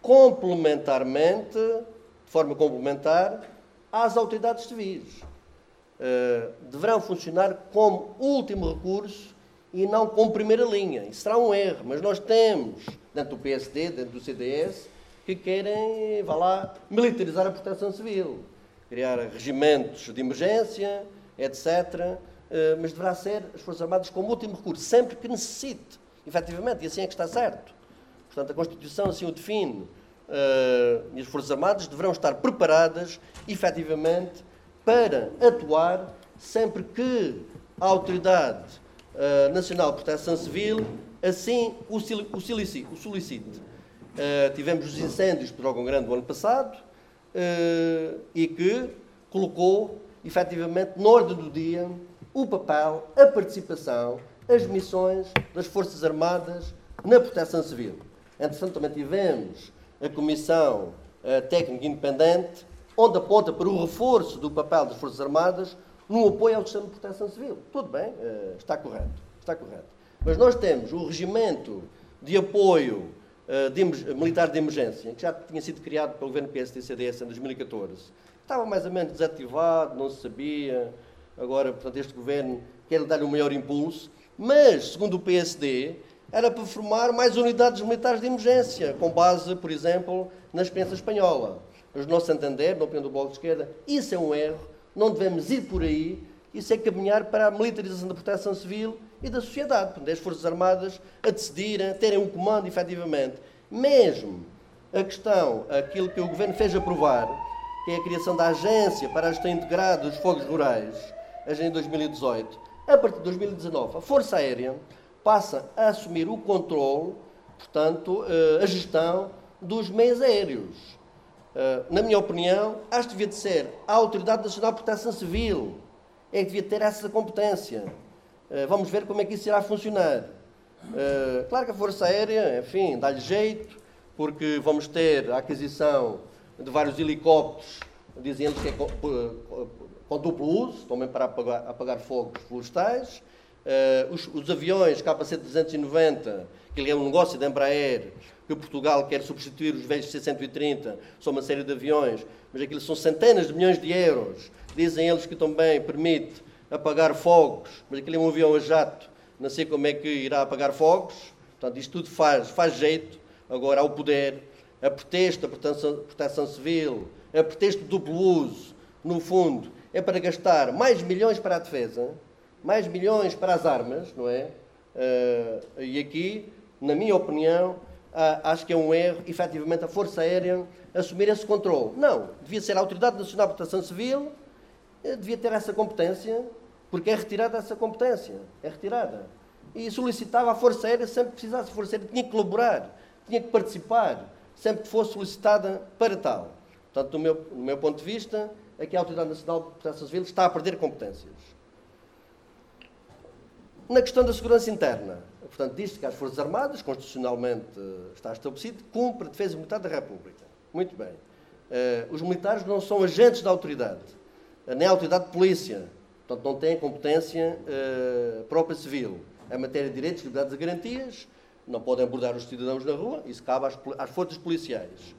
complementarmente, de forma complementar, às autoridades civis. Uh, deverão funcionar como último recurso e não como primeira linha. Isso será um erro, mas nós temos, dentro do PSD, dentro do CDS, que querem, vá lá, militarizar a proteção civil, criar regimentos de emergência, etc. Uh, mas deverá ser as Forças Armadas como último recurso, sempre que necessite efetivamente, e assim é que está certo. Portanto, a Constituição assim o define. Uh, e as Forças Armadas deverão estar preparadas, efetivamente, para atuar sempre que a Autoridade uh, Nacional de Proteção Civil assim o, o solicite. O solicite. Uh, tivemos os incêndios de Dragão Grande do ano passado e que colocou, efetivamente, na ordem do dia, o papel, a participação as missões das Forças Armadas na proteção civil. Entretanto, também tivemos a Comissão uh, Técnica Independente, onde aponta para o reforço do papel das Forças Armadas no apoio ao sistema de proteção civil. Tudo bem, uh, está correto, está correto. Mas nós temos o regimento de apoio uh, de, militar de emergência, que já tinha sido criado pelo governo PSD-CDS em 2014. Estava mais ou menos desativado, não se sabia. Agora, portanto, este governo quer dar-lhe um maior impulso. Mas, segundo o PSD, era para formar mais unidades militares de emergência, com base, por exemplo, na experiência espanhola. Mas, no nosso entender, na opinião do Bloco de Esquerda, isso é um erro, não devemos ir por aí, isso é caminhar para a militarização da proteção civil e da sociedade, portanto, as Forças Armadas a decidirem, a terem um comando, efetivamente. Mesmo a questão, aquilo que o Governo fez aprovar, que é a criação da Agência para a Gestão Integrada dos Fogos Rurais, em 2018, a partir de 2019, a Força Aérea passa a assumir o controle, portanto, eh, a gestão dos meios aéreos. Eh, na minha opinião, acho que devia de ser a Autoridade Nacional de Proteção Civil. É que devia ter essa competência. Eh, vamos ver como é que isso irá funcionar. Claro que a Força Aérea, enfim, dá-lhe jeito, porque vamos ter a aquisição de vários helicópteros, eles que é com duplo uso, também para apagar, fogos florestais. Os, os, aviões KC-390, que é um negócio da Embraer, que Portugal quer substituir os velhos C-130, são uma série de aviões, mas aquilo são centenas de milhões de euros. Dizem eles que também permite apagar fogos, mas aquilo é um avião a jato, não sei como é que irá apagar fogos. Portanto, isto tudo faz, faz jeito agora ao poder, a pretexto da proteção, proteção civil, a pretexto do duplo uso, no fundo, é para gastar mais milhões para a defesa, mais milhões para as armas, não é? Uh, e aqui, na minha opinião, uh, acho que é um erro, efetivamente, a Força Aérea assumir esse controle. Não, devia ser a Autoridade Nacional de Proteção Civil, uh, devia ter essa competência, porque é retirada essa competência, é retirada. E solicitava à Força Aérea, sempre precisasse, a Força Aérea tinha que colaborar, tinha que participar, sempre que fosse solicitada para tal. Portanto, do meu, do meu ponto de vista, é que a Autoridade Nacional de Proteção Civil está a perder competências. Na questão da segurança interna, portanto, diz-se que as Forças Armadas, constitucionalmente eh, está estabelecido, cumpre a defesa militar da República. Muito bem. Uh, os militares não são agentes da autoridade, uh, nem a autoridade de polícia. Portanto, não têm competência própria civil. É matéria de direitos, liberdades e garantias, não podem abordar os cidadãos na rua, isso cabe às, forças policiais.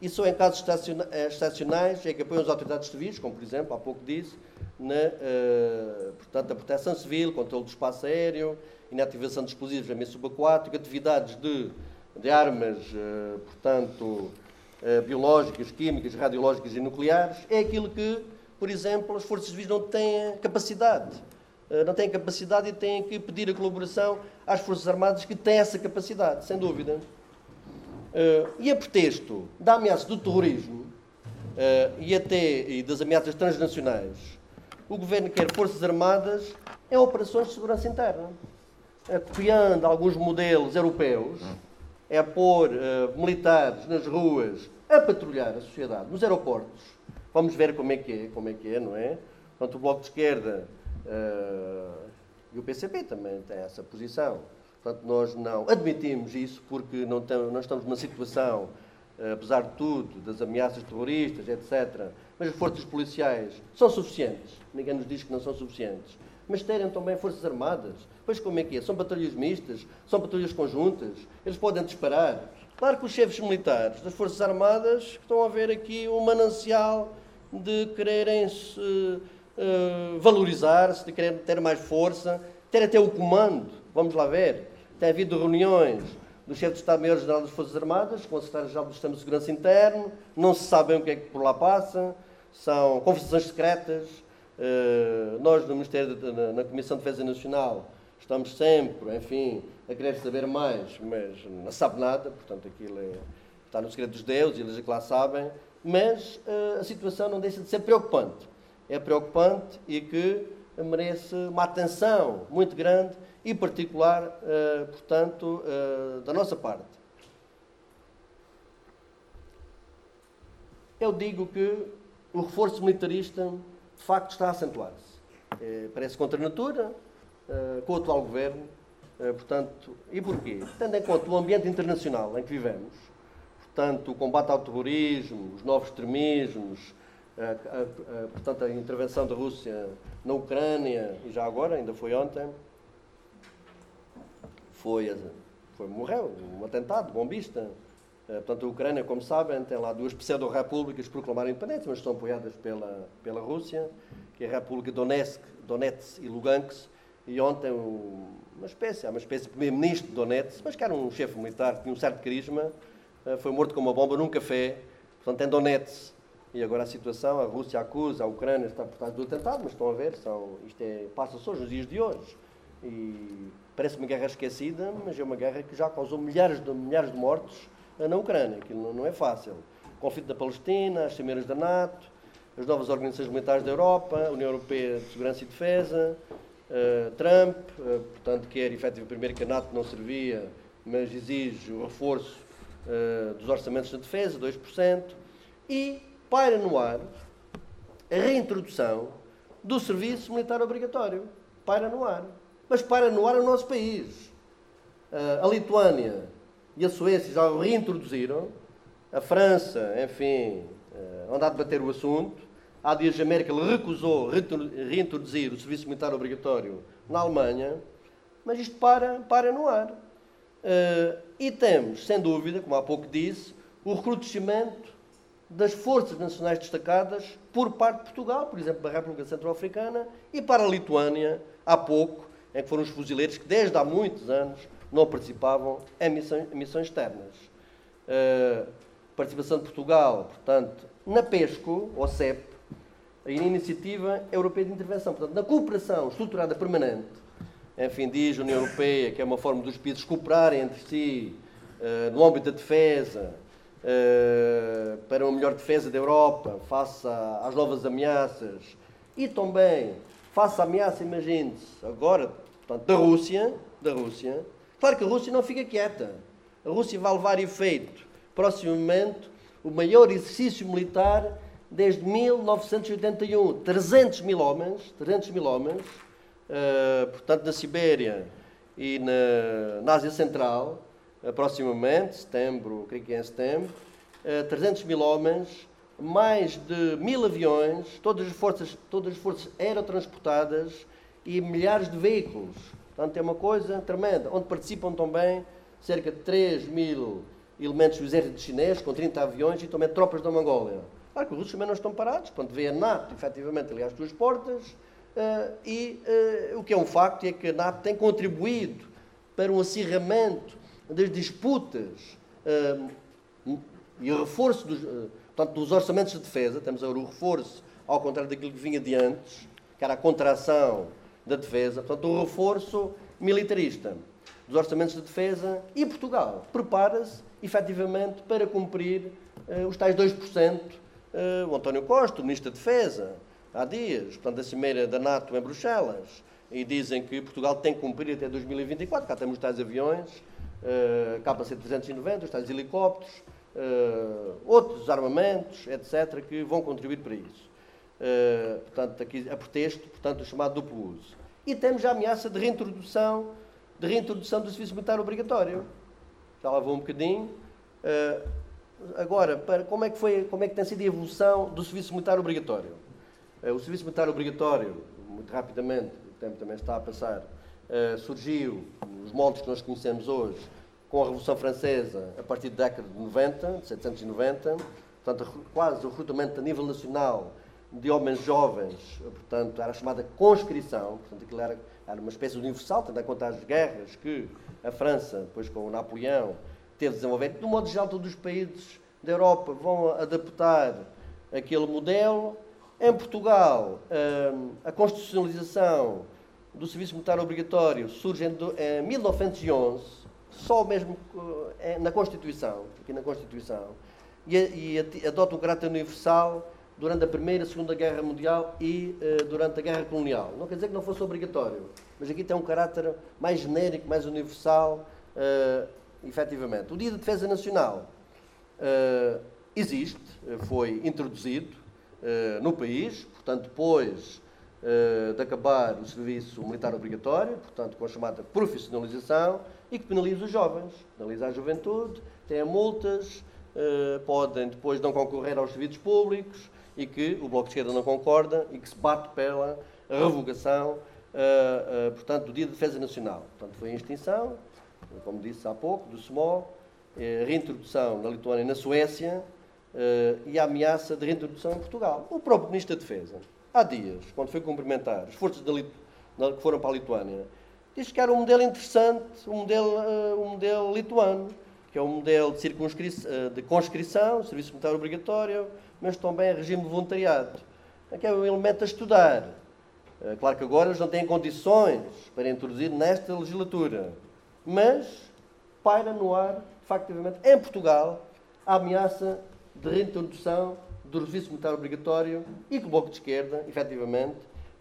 E só em casos eh, excepcionais é que apoiam as autoridades civis, como por exemplo, há pouco disse, na uh, portanto, a proteção civil, controle do espaço aéreo, inativação de explosivos em meio subaquático, atividades de, de armas, uh, portanto, uh, biológicas, químicas, radiológicas e nucleares, é aquilo que, por exemplo, as forças civis não têm capacidade. não têm capacidade e têm que pedir a colaboração às Forças Armadas que têm essa capacidade, sem dúvida. E a pretexto da ameaça do terrorismo e até e das ameaças transnacionais, o Governo quer Forças Armadas em operações de segurança interna, é, copiando alguns modelos europeus, é pôr uh, militares nas ruas a patrulhar a sociedade, nos aeroportos. Vamos ver como é que é, como é que é, não é? Portanto, o Bloco de Esquerda uh, e o PCP também têm essa posição. Portanto, nós não admitimos isso porque não, não estamos numa situação, uh, apesar de tudo, das ameaças terroristas, etc. Mas as forças policiais são suficientes. Ninguém nos diz que não são suficientes. Mas terem também forças armadas. Pois como é que é? São patrulhas mistas? São patrulhas conjuntas? Eles podem disparar? Claro que os chefes militares das Forças Armadas estão a ver aqui um manancial de quererem-se uh, valorizar-se, de quererem ter mais força, ter até o comando. Vamos lá ver. Tem havido reuniões do chefe de Estado-Maior-General das Forças Armadas com o secretário-geral do Sistema de Segurança Interno, não se sabe o que é que por lá passa, são conversações secretas. Uh, nós, no Ministério, de, na, na Comissão de Defesa Nacional, estamos sempre, enfim, a querer saber mais, mas não sabe nada, portanto aquilo é, está no segredo dos deuses, eles é que lá sabem, mas uh, a situação não deixa de ser preocupante. É preocupante e que merece uma atenção muito grande e particular, uh, portanto, uh, da nossa parte. Eu digo que o reforço militarista, de facto, está a acentuar-se. É, parece contra a natura, com o atual governo, eh, portanto, e porquê? Tendo em conta o ambiente internacional em que vivemos, portanto, o combate ao terrorismo, os novos extremismos, portanto, a intervenção da Rússia na Ucrânia, e já agora, ainda foi ontem, foi, foi morreu, um atentado bombista. Eh, portanto, a Ucrânia, como sabem, tem lá duas pseudo-repúblicas proclamaram independência, mas estão apoiadas pela, pela Rússia, que é a República Donetsk, Donetsk e Lugansk, e ontem uma espécie, uma espécie de primeiro-ministro de Donetsk, mas que era um chefe militar tinha um certo carisma, eh, foi morto com uma bomba num café, portanto em Donetsk. E agora a situação, a Rússia acusa, a Ucrânia está por trás do atentado, mas estão a ver, são, isto é, passa-se hoje, nos dias de hoje. E parece uma guerra esquecida, mas é uma guerra que já causou milhares de, milhares de mortos na Ucrânia, aquilo não, é fácil. O conflito da Palestina, as cimeiras da NATO, as novas organizações militares da Europa, a União Europeia de Segurança e Defesa, Uh, Trump, uh, portanto, quer efetivamente primeiro que a NATO não servia, mas exige o reforço uh, dos orçamentos de defesa, 2%, e paira no ar a reintrodução do serviço militar obrigatório. Paira no ar. Mas paira no ar o nosso país. a Lituânia e a Suécia já o reintroduziram, a França, enfim, uh, anda a debater o assunto, Há dias a Merkel recusou reintroduzir o serviço militar obrigatório na Alemanha, mas isto para, para no ar. Uh, e temos, sem dúvida, como há pouco disse, o recrutamento das forças nacionais destacadas por parte de Portugal, por exemplo, da República Centro-Africana, e para a Lituânia, há pouco, em que foram os fuzileiros que desde há muitos anos não participavam em missões, missões externas. Uh, participação de Portugal, portanto, na PESCO, ou CEP, a Iniciativa Europeia de Intervenção. Portanto, na cooperação estruturada permanente, enfim, diz a União Europeia que é uma forma dos países cooperarem entre si uh, no âmbito da defesa, uh, para uma melhor defesa da Europa, face às novas ameaças e também face à ameaça, imagine-se, agora, portanto, da Rússia, da Rússia. Claro que a Rússia não fica quieta. A Rússia vai levar efeito, proximamente, o maior exercício militar desde 1981, 300 mil homens, 300 mil homens, uh, portanto na Sibéria e na, na Ásia Central, proximamente, setembro, creio que é em setembro, uh, eh, 300 mil homens, mais de mil aviões, todas as forças, todas as forças aerotransportadas e milhares de veículos. Portanto, é uma coisa tremenda, onde participam também cerca de 3 mil elementos do exército chinês, com 30 aviões, e também tropas da Mongólia. Claro que os russos também não estão parados, quando vê a NATO, efetivamente, ali às suas portas, uh, e uh, o que é um facto é que a NATO tem contribuído para um acirramento das disputas uh, e o reforço dos, portanto, dos orçamentos de defesa, temos agora o reforço, ao contrário daquilo que vinha de antes, que era a contração da defesa, portanto, o reforço militarista dos orçamentos de defesa e Portugal prepara-se efetivamente para cumprir uh, os tais 2% uh, o António Costa, o Ministro da Defesa, há dias, portanto, a cimeira da NATO em Bruxelas, e dizem que Portugal tem que cumprir até 2024, cá temos tais aviões, uh, KC-390, os tais helicópteros, uh, outros armamentos, etc., que vão contribuir para isso. Uh, portanto, aqui a pretexto, portanto, o chamado duplo uso. E temos a ameaça de reintrodução, de reintrodução do serviço militar obrigatório. Já lá vou um bocadinho. Uh, agora, para, como, é que foi, como é que tem sido a evolução do serviço militar obrigatório? Uh, o serviço militar obrigatório, muito rapidamente, o tempo também está a passar, surgiu nos moldes que nós conhecemos hoje, com a Revolução Francesa, a partir da década de 90, de 790, portanto, quase o recrutamento a nível nacional de homens jovens, portanto, era chamada conscrição, portanto, aquilo era, era uma espécie universal, tendo em conta as guerras que a França, depois com o Napoleão, teve desenvolvido. De um modo geral, todos os países da Europa vão adaptar aquele modelo. Em Portugal, hum, a constitucionalização do serviço militar obrigatório surge em 1911, só mesmo eh, na Constituição, aqui na Constituição, e adota o caráter universal durante a Primeira e Segunda Guerra Mundial e uh, durante a Guerra Colonial. Não quer dizer que não fosse obrigatório, mas aqui tem um caráter mais genérico, mais universal, uh, efetivamente. O Dia de Defesa Nacional uh, existe, foi introduzido no país, portanto, depois de acabar o serviço militar obrigatório, portanto, com a chamada profissionalização, e que penaliza os jovens, penaliza a juventude, tem multas, podem depois não concorrer aos serviços públicos, e que o Bloco de Esquerda não concorda e que se bate pela revogação, uh, uh, portanto, do Dia de Defesa Nacional. Portanto, foi a extinção, como disse há pouco, do SMO, a reintrodução na Lituânia e na Suécia e a ameaça de reintrodução em Portugal. O próprio Ministro da Defesa, há dias, quando foi cumprimentar as forças que foram para a Lituânia, disse que era um modelo interessante, um modelo, um modelo lituano, que é um modelo de, de conscrição, serviço militar obrigatório, mas também regime de voluntariado. Aqui é um elemento a estudar. É claro que agora eles não têm condições para introduzir nesta legislatura, mas paira no ar, factivamente, em Portugal, a ameaça de reintrodução do serviço militar obrigatório e que o Bloco de Esquerda, efetivamente,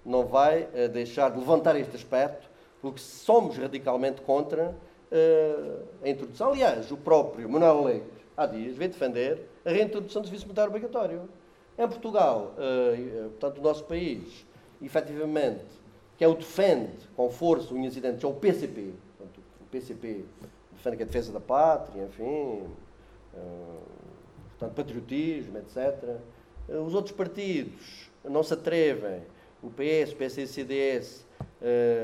não vai uh, deixar de levantar este aspecto, porque somos radicalmente contra uh, a introdução. Aliás, o próprio Manuel Leite, há dias, veio defender a reintrodução do serviço militar obrigatório. Em Portugal, uh, portanto, o nosso país, efetivamente, que é o defende com força, unhas e dentes, é o PCP. Portanto, o PCP defende que a defesa da pátria, enfim, uh, portanto, patriotismo, etc. Os outros partidos não se atrevem, o PS, o PS e o CDS,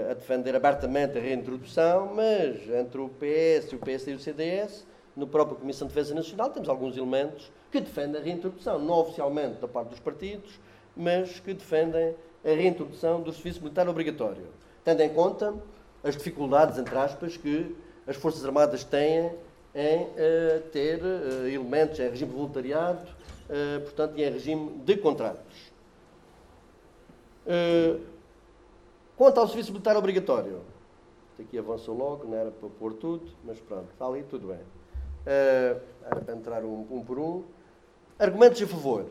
a defender abertamente a reintrodução, mas entre o PS, o PS e o CDS no próprio Comissão de Defesa Nacional temos alguns elementos que defendem a reintrodução, não oficialmente da parte dos partidos, mas que defendem a reintrodução do serviço militar obrigatório, tendo em conta as dificuldades, entre aspas, que as Forças Armadas têm em uh, ter uh, elementos em regime de voluntariado, uh, portanto, e em regime de contratos. quanto ao serviço militar obrigatório, aqui avançou logo, não era para pôr tudo, mas pronto, está ali, tudo bem. Uh, era para entrar um, um, por um. Argumentos a favor.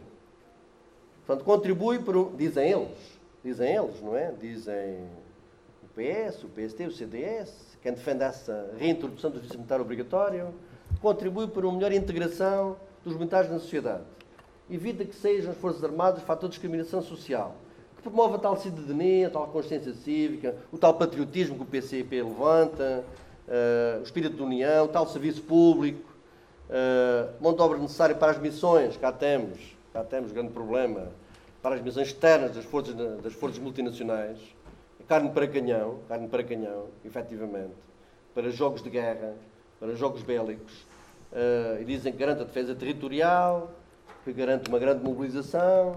Portanto, contribui para. Um, dizem eles, dizem eles, não é? Dizem o PS, o PST, o CDS, quem defende essa reintrodução do serviço militar obrigatório, contribui para uma melhor integração dos militares na sociedade. Evita que sejam as Forças Armadas fator de discriminação social, que promove a tal cidadania, a tal consciência cívica, o tal patriotismo que o PCP levanta, uh, o espírito de união, tal serviço público, uh, mão de obra necessária para as missões, cá temos, cá temos grande problema, para as missões externas das forças, das forças multinacionais, carne para canhão, carne para canhão, efetivamente, para jogos de guerra, para jogos bélicos, uh, e dizem que garante a defesa territorial, que garante uma grande mobilização,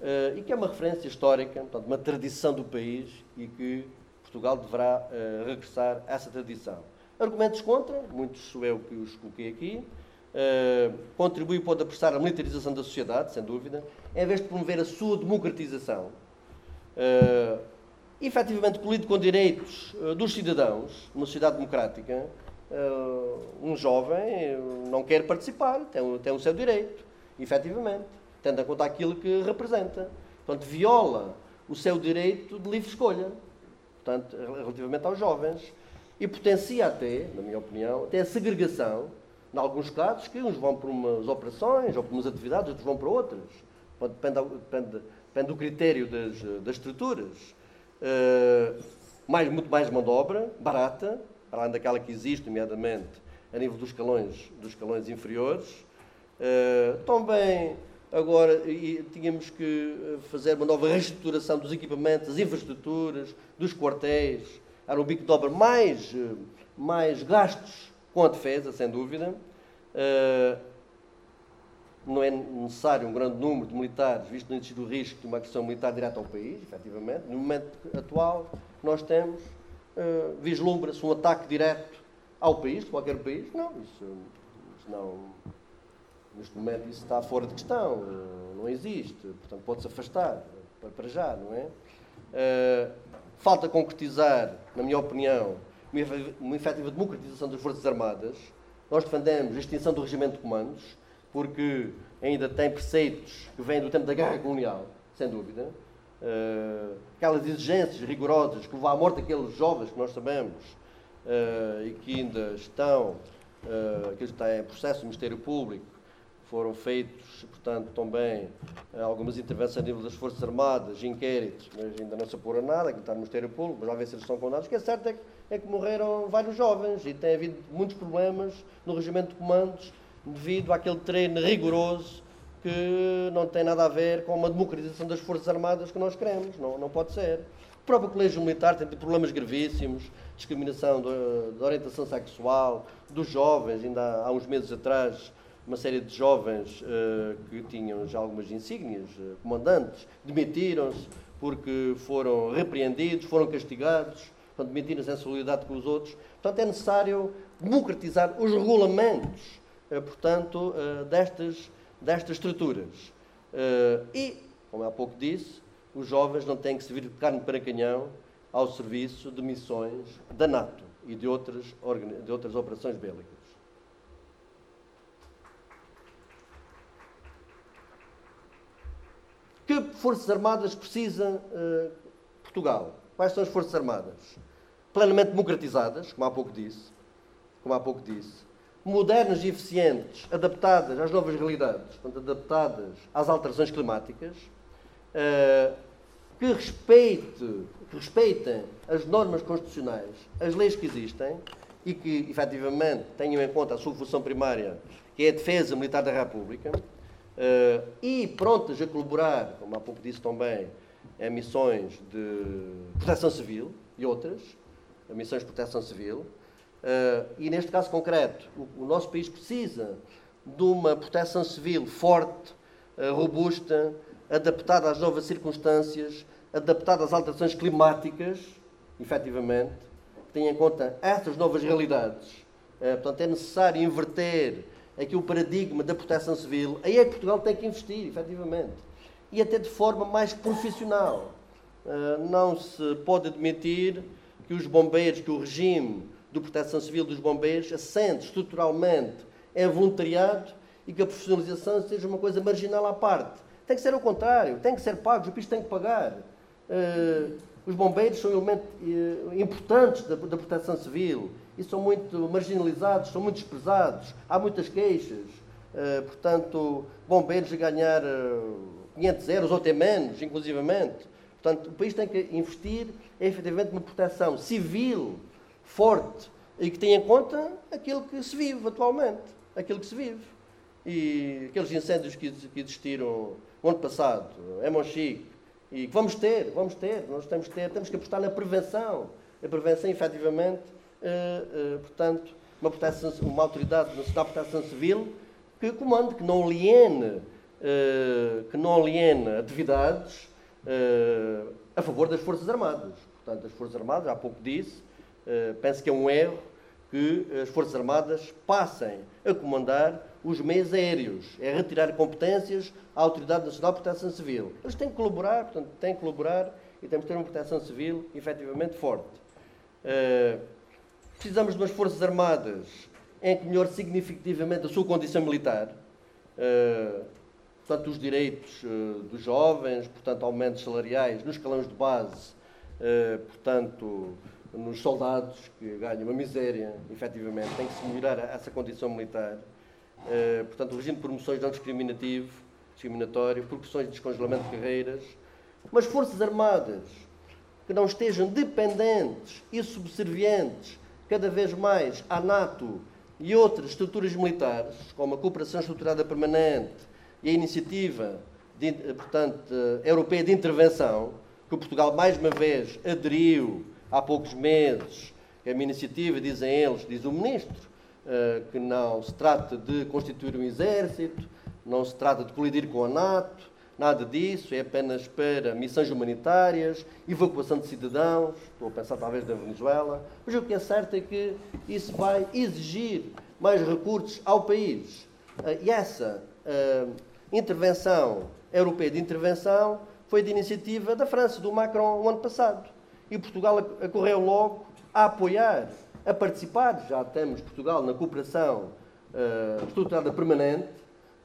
uh, e que é uma referência histórica, portanto, uma tradição do país e que Portugal deverá uh, regressar a essa tradição. Argumentos contra, muitos sou eu que os coloquei aqui. Uh, contribui pode apressar a militarização da sociedade, sem dúvida, em vez de promover a sua democratização. Uh, efetivamente colido com direitos uh, dos cidadãos, numa sociedade democrática, uh, um jovem não quer participar, tem, tem o seu direito, efetivamente, tendo em conta aquilo que representa. Portanto, viola o seu direito de livre escolha, portanto, relativamente aos jovens, e potencia até, na minha opinião, até a segregação, em alguns casos, que uns vão para umas operações ou para umas atividades, outros vão para outras. Depende, depende, depende do critério das, das estruturas. Uh, mais, muito mais mão de obra, barata, além daquela que existe, nomeadamente a nível dos escalões, dos escalões inferiores. Uh, também agora tínhamos que fazer uma nova reestruturação dos equipamentos, das infraestruturas, dos quartéis. Era bico de obra mais, mais gastos com a defesa, sem dúvida. Uh, não é necessário um grande número de militares, visto não existe o risco de uma questão militar direta ao país, efetivamente. No momento atual, nós temos, uh, vislumbra-se um ataque direto ao país, de qualquer país. Não, isso, isso não. Neste momento isso está fora de questão, não existe, portanto pode-se afastar, para, já, não é? Falta concretizar, na minha opinião, uma efetiva democratização das Forças Armadas. Nós defendemos a extinção do regimento de comandos, porque ainda tem preceitos que vêm do tempo da guerra colonial, sem dúvida. Uh, aquelas exigências rigorosas que levam à morte aqueles jovens que nós sabemos uh, e que ainda estão, uh, que está em processo do Ministério Público, foram feitos, portanto, também algumas intervenções a nível das Forças Armadas, inquéritos, mas ainda não se apura nada, que está no Ministério Público, mas já vê se eles estão condenados. O que é certo é que, é que morreram vários jovens e tem havido muitos problemas no regimento de comandos devido àquele treino rigoroso que não tem nada a ver com uma democratização das Forças Armadas que nós queremos. Não, não pode ser. O próprio Colégio Militar tem problemas gravíssimos, discriminação da orientação sexual, dos jovens, ainda há, há uns meses atrás uma série de jovens uh, que tinham já algumas insígnias, uh, comandantes, demitiram-se porque foram repreendidos, foram castigados, portanto, demitiram-se em solidariedade com os outros. Portanto, é necessário democratizar os regulamentos eh, portanto, destas, destas estruturas. E, como há pouco disse, os jovens não têm que servir de carne para canhão ao serviço de missões da NATO e de outras, de outras operações bélicas. Que Forças Armadas precisa uh, Portugal? Quais são as Forças Armadas? Plenamente democratizadas, como há pouco disse, como há pouco disse, modernas e eficientes, adaptadas às novas realidades, portanto, adaptadas às alterações climáticas, uh, que, respeite, que respeitem as normas constitucionais, as leis que existem e que, efetivamente, tenham em conta a sua função primária, que é a defesa militar da República, uh, e prontas a colaborar, como há pouco disse também, em missões de proteção civil e outras, missões de proteção civil, Uh, e neste caso concreto, o, o, nosso país precisa de uma proteção civil forte, uh, robusta, adaptada às novas circunstâncias, adaptada às alterações climáticas, efetivamente, que tenha em conta essas novas realidades. Portanto, é necessário inverter aqui o paradigma da proteção civil. Aí é que Portugal tem que investir, efetivamente. E até de forma mais profissional. não se pode admitir que os bombeiros, que o regime do Proteção Civil dos Bombeiros assente estruturalmente é voluntariado e que a profissionalização seja uma coisa marginal à parte. Tem que ser o contrário, tem que ser pago, o país tem que pagar. Os bombeiros são elementos uh, importantes da, da, proteção civil e são muito marginalizados, são muito desprezados. Há muitas queixas. Uh, portanto, bombeiros a ganhar 500 euros ou até menos, inclusivamente. Portanto, o país tem que investir em, efetivamente, uma proteção civil forte e que tenha em conta aquilo que se vive atualmente, aquilo que se vive. E aqueles incêndios que, que existiram no ano passado, em Monchique, e vamos ter, vamos ter, nós temos que ter, temos que apostar na prevenção. A prevenção, efetivamente, uh, uh, portanto, uma, proteção, uma autoridade nacional de proteção civil que comande, que não aliene, uh, que não aliene atividades a favor das Forças Armadas. Portanto, as Forças Armadas, há pouco disse, eh, penso que é um erro que as Forças Armadas passem a comandar os meios aéreos, é retirar competências à Autoridade Nacional de Proteção Civil. Eles têm que colaborar, portanto, têm que colaborar e temos que ter uma proteção civil efetivamente forte. Uh, precisamos de umas Forças Armadas em que melhore significativamente a sua condição militar. Uh, portanto, os direitos uh, dos jovens, portanto, aumentos salariais nos escalões de base, portanto, nos soldados que ganham uma miséria, efetivamente, tem que se melhorar essa condição militar. Uh, portanto, o regime de promoções não discriminativo, discriminatório, proporções de descongelamento de carreiras, mas Forças Armadas que não estejam dependentes e subservientes cada vez mais à NATO e outras estruturas militares, como a cooperação estruturada permanente e a iniciativa de, portanto, europeia de intervenção, que Portugal mais uma vez aderiu há poucos meses, é uma iniciativa, dizem eles, diz o Ministro, eh, que não se trata de constituir um exército, não se trata de colidir com a NATO, nada disso, é apenas para missões humanitárias, evacuação de cidadãos, estou a pensar talvez da Venezuela, mas o que é certo é que isso vai exigir mais recursos ao país. Eh, e essa uh, intervenção europeia de intervenção foi de iniciativa da França, do Macron, o ano passado. E Portugal acorreu logo a apoiar, a participar. Já temos Portugal na cooperação uh, estruturada permanente,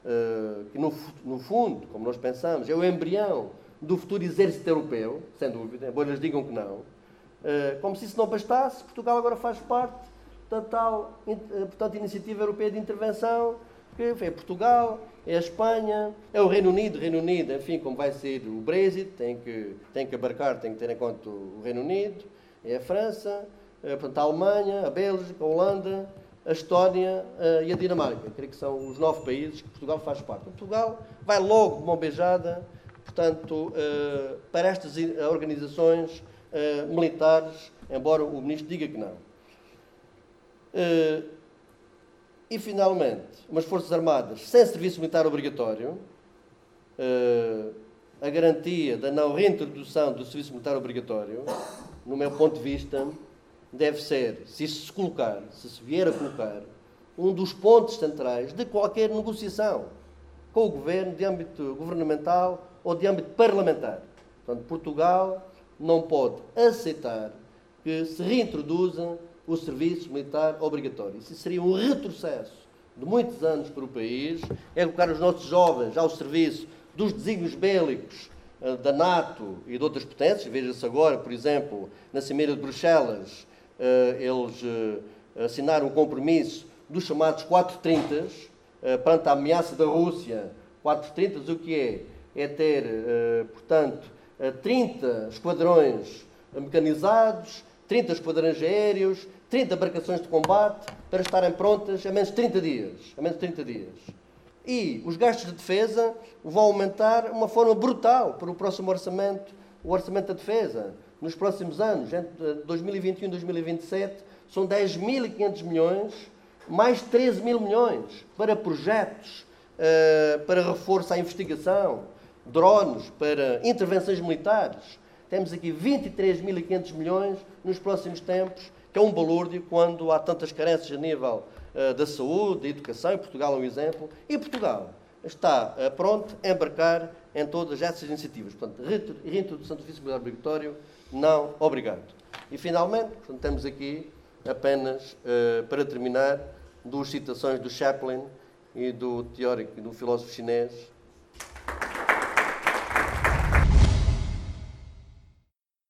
uh, que no, no, fundo, como nós pensamos, é o embrião do futuro exército europeu, sem dúvida, embora eles digam que não. Uh, como se isso não bastasse, Portugal agora faz parte da tal portanto, iniciativa europeia de intervenção, que é Portugal, é a Espanha, é o Reino Unido. Reino Unido, enfim, como vai ser o Brexit, tem que, tem que abarcar, tem que ter em conta o Reino Unido, é a França, portanto, a Alemanha, a Bélgica, a Holanda, a Estónia uh, e a Dinamarca. Creio que são os nove países que Portugal faz parte. Portugal vai logo de mão beijada, portanto, uh, para estas organizações uh, militares, embora o Ministro diga que não. e, finalmente, umas Forças Armadas sem serviço militar obrigatório, a garantia da não reintrodução do serviço militar obrigatório, no meu ponto de vista, deve ser, se isso se colocar, se se vier a colocar, um dos pontos centrais de qualquer negociação com o governo de âmbito governamental ou de âmbito parlamentar. Portanto, Portugal não pode aceitar que se reintroduza o serviço militar obrigatório. Isso seria um retrocesso de muitos anos para o país, é colocar os nossos jovens ao serviço dos desígnios bélicos eh, da NATO e de outras potências. Veja-se agora, por exemplo, na Cimeira de Bruxelas, eles eh, assinaram um compromisso dos chamados 430 eh, perante a ameaça da Rússia. 430 o que é? É ter, portanto, 30 esquadrões mecanizados, 30 esquadrões aéreos, 30 embarcações de combate para estarem prontas a menos de 30 dias. A menos de 30 dias. E os gastos de defesa vão aumentar de uma forma brutal para o próximo orçamento, o orçamento da defesa nos próximos anos, entre 2021 e 2027, são 10.500 milhões, mais 13 mil milhões para projetos, uh, para reforço à investigação, drones, para intervenções militares. Temos aqui 23.500 milhões nos próximos tempos, que é um balúrdio quando há tantas carências a nível uh, da saúde, da educação, e Portugal é um exemplo. E Portugal está pronto a embarcar em todas essas iniciativas. Portanto, reintrodução do militar obrigatório, não, obrigado. E finalmente, temos aqui apenas, uh, para terminar, duas citações do Chaplin e do teórico, do filósofo chinês,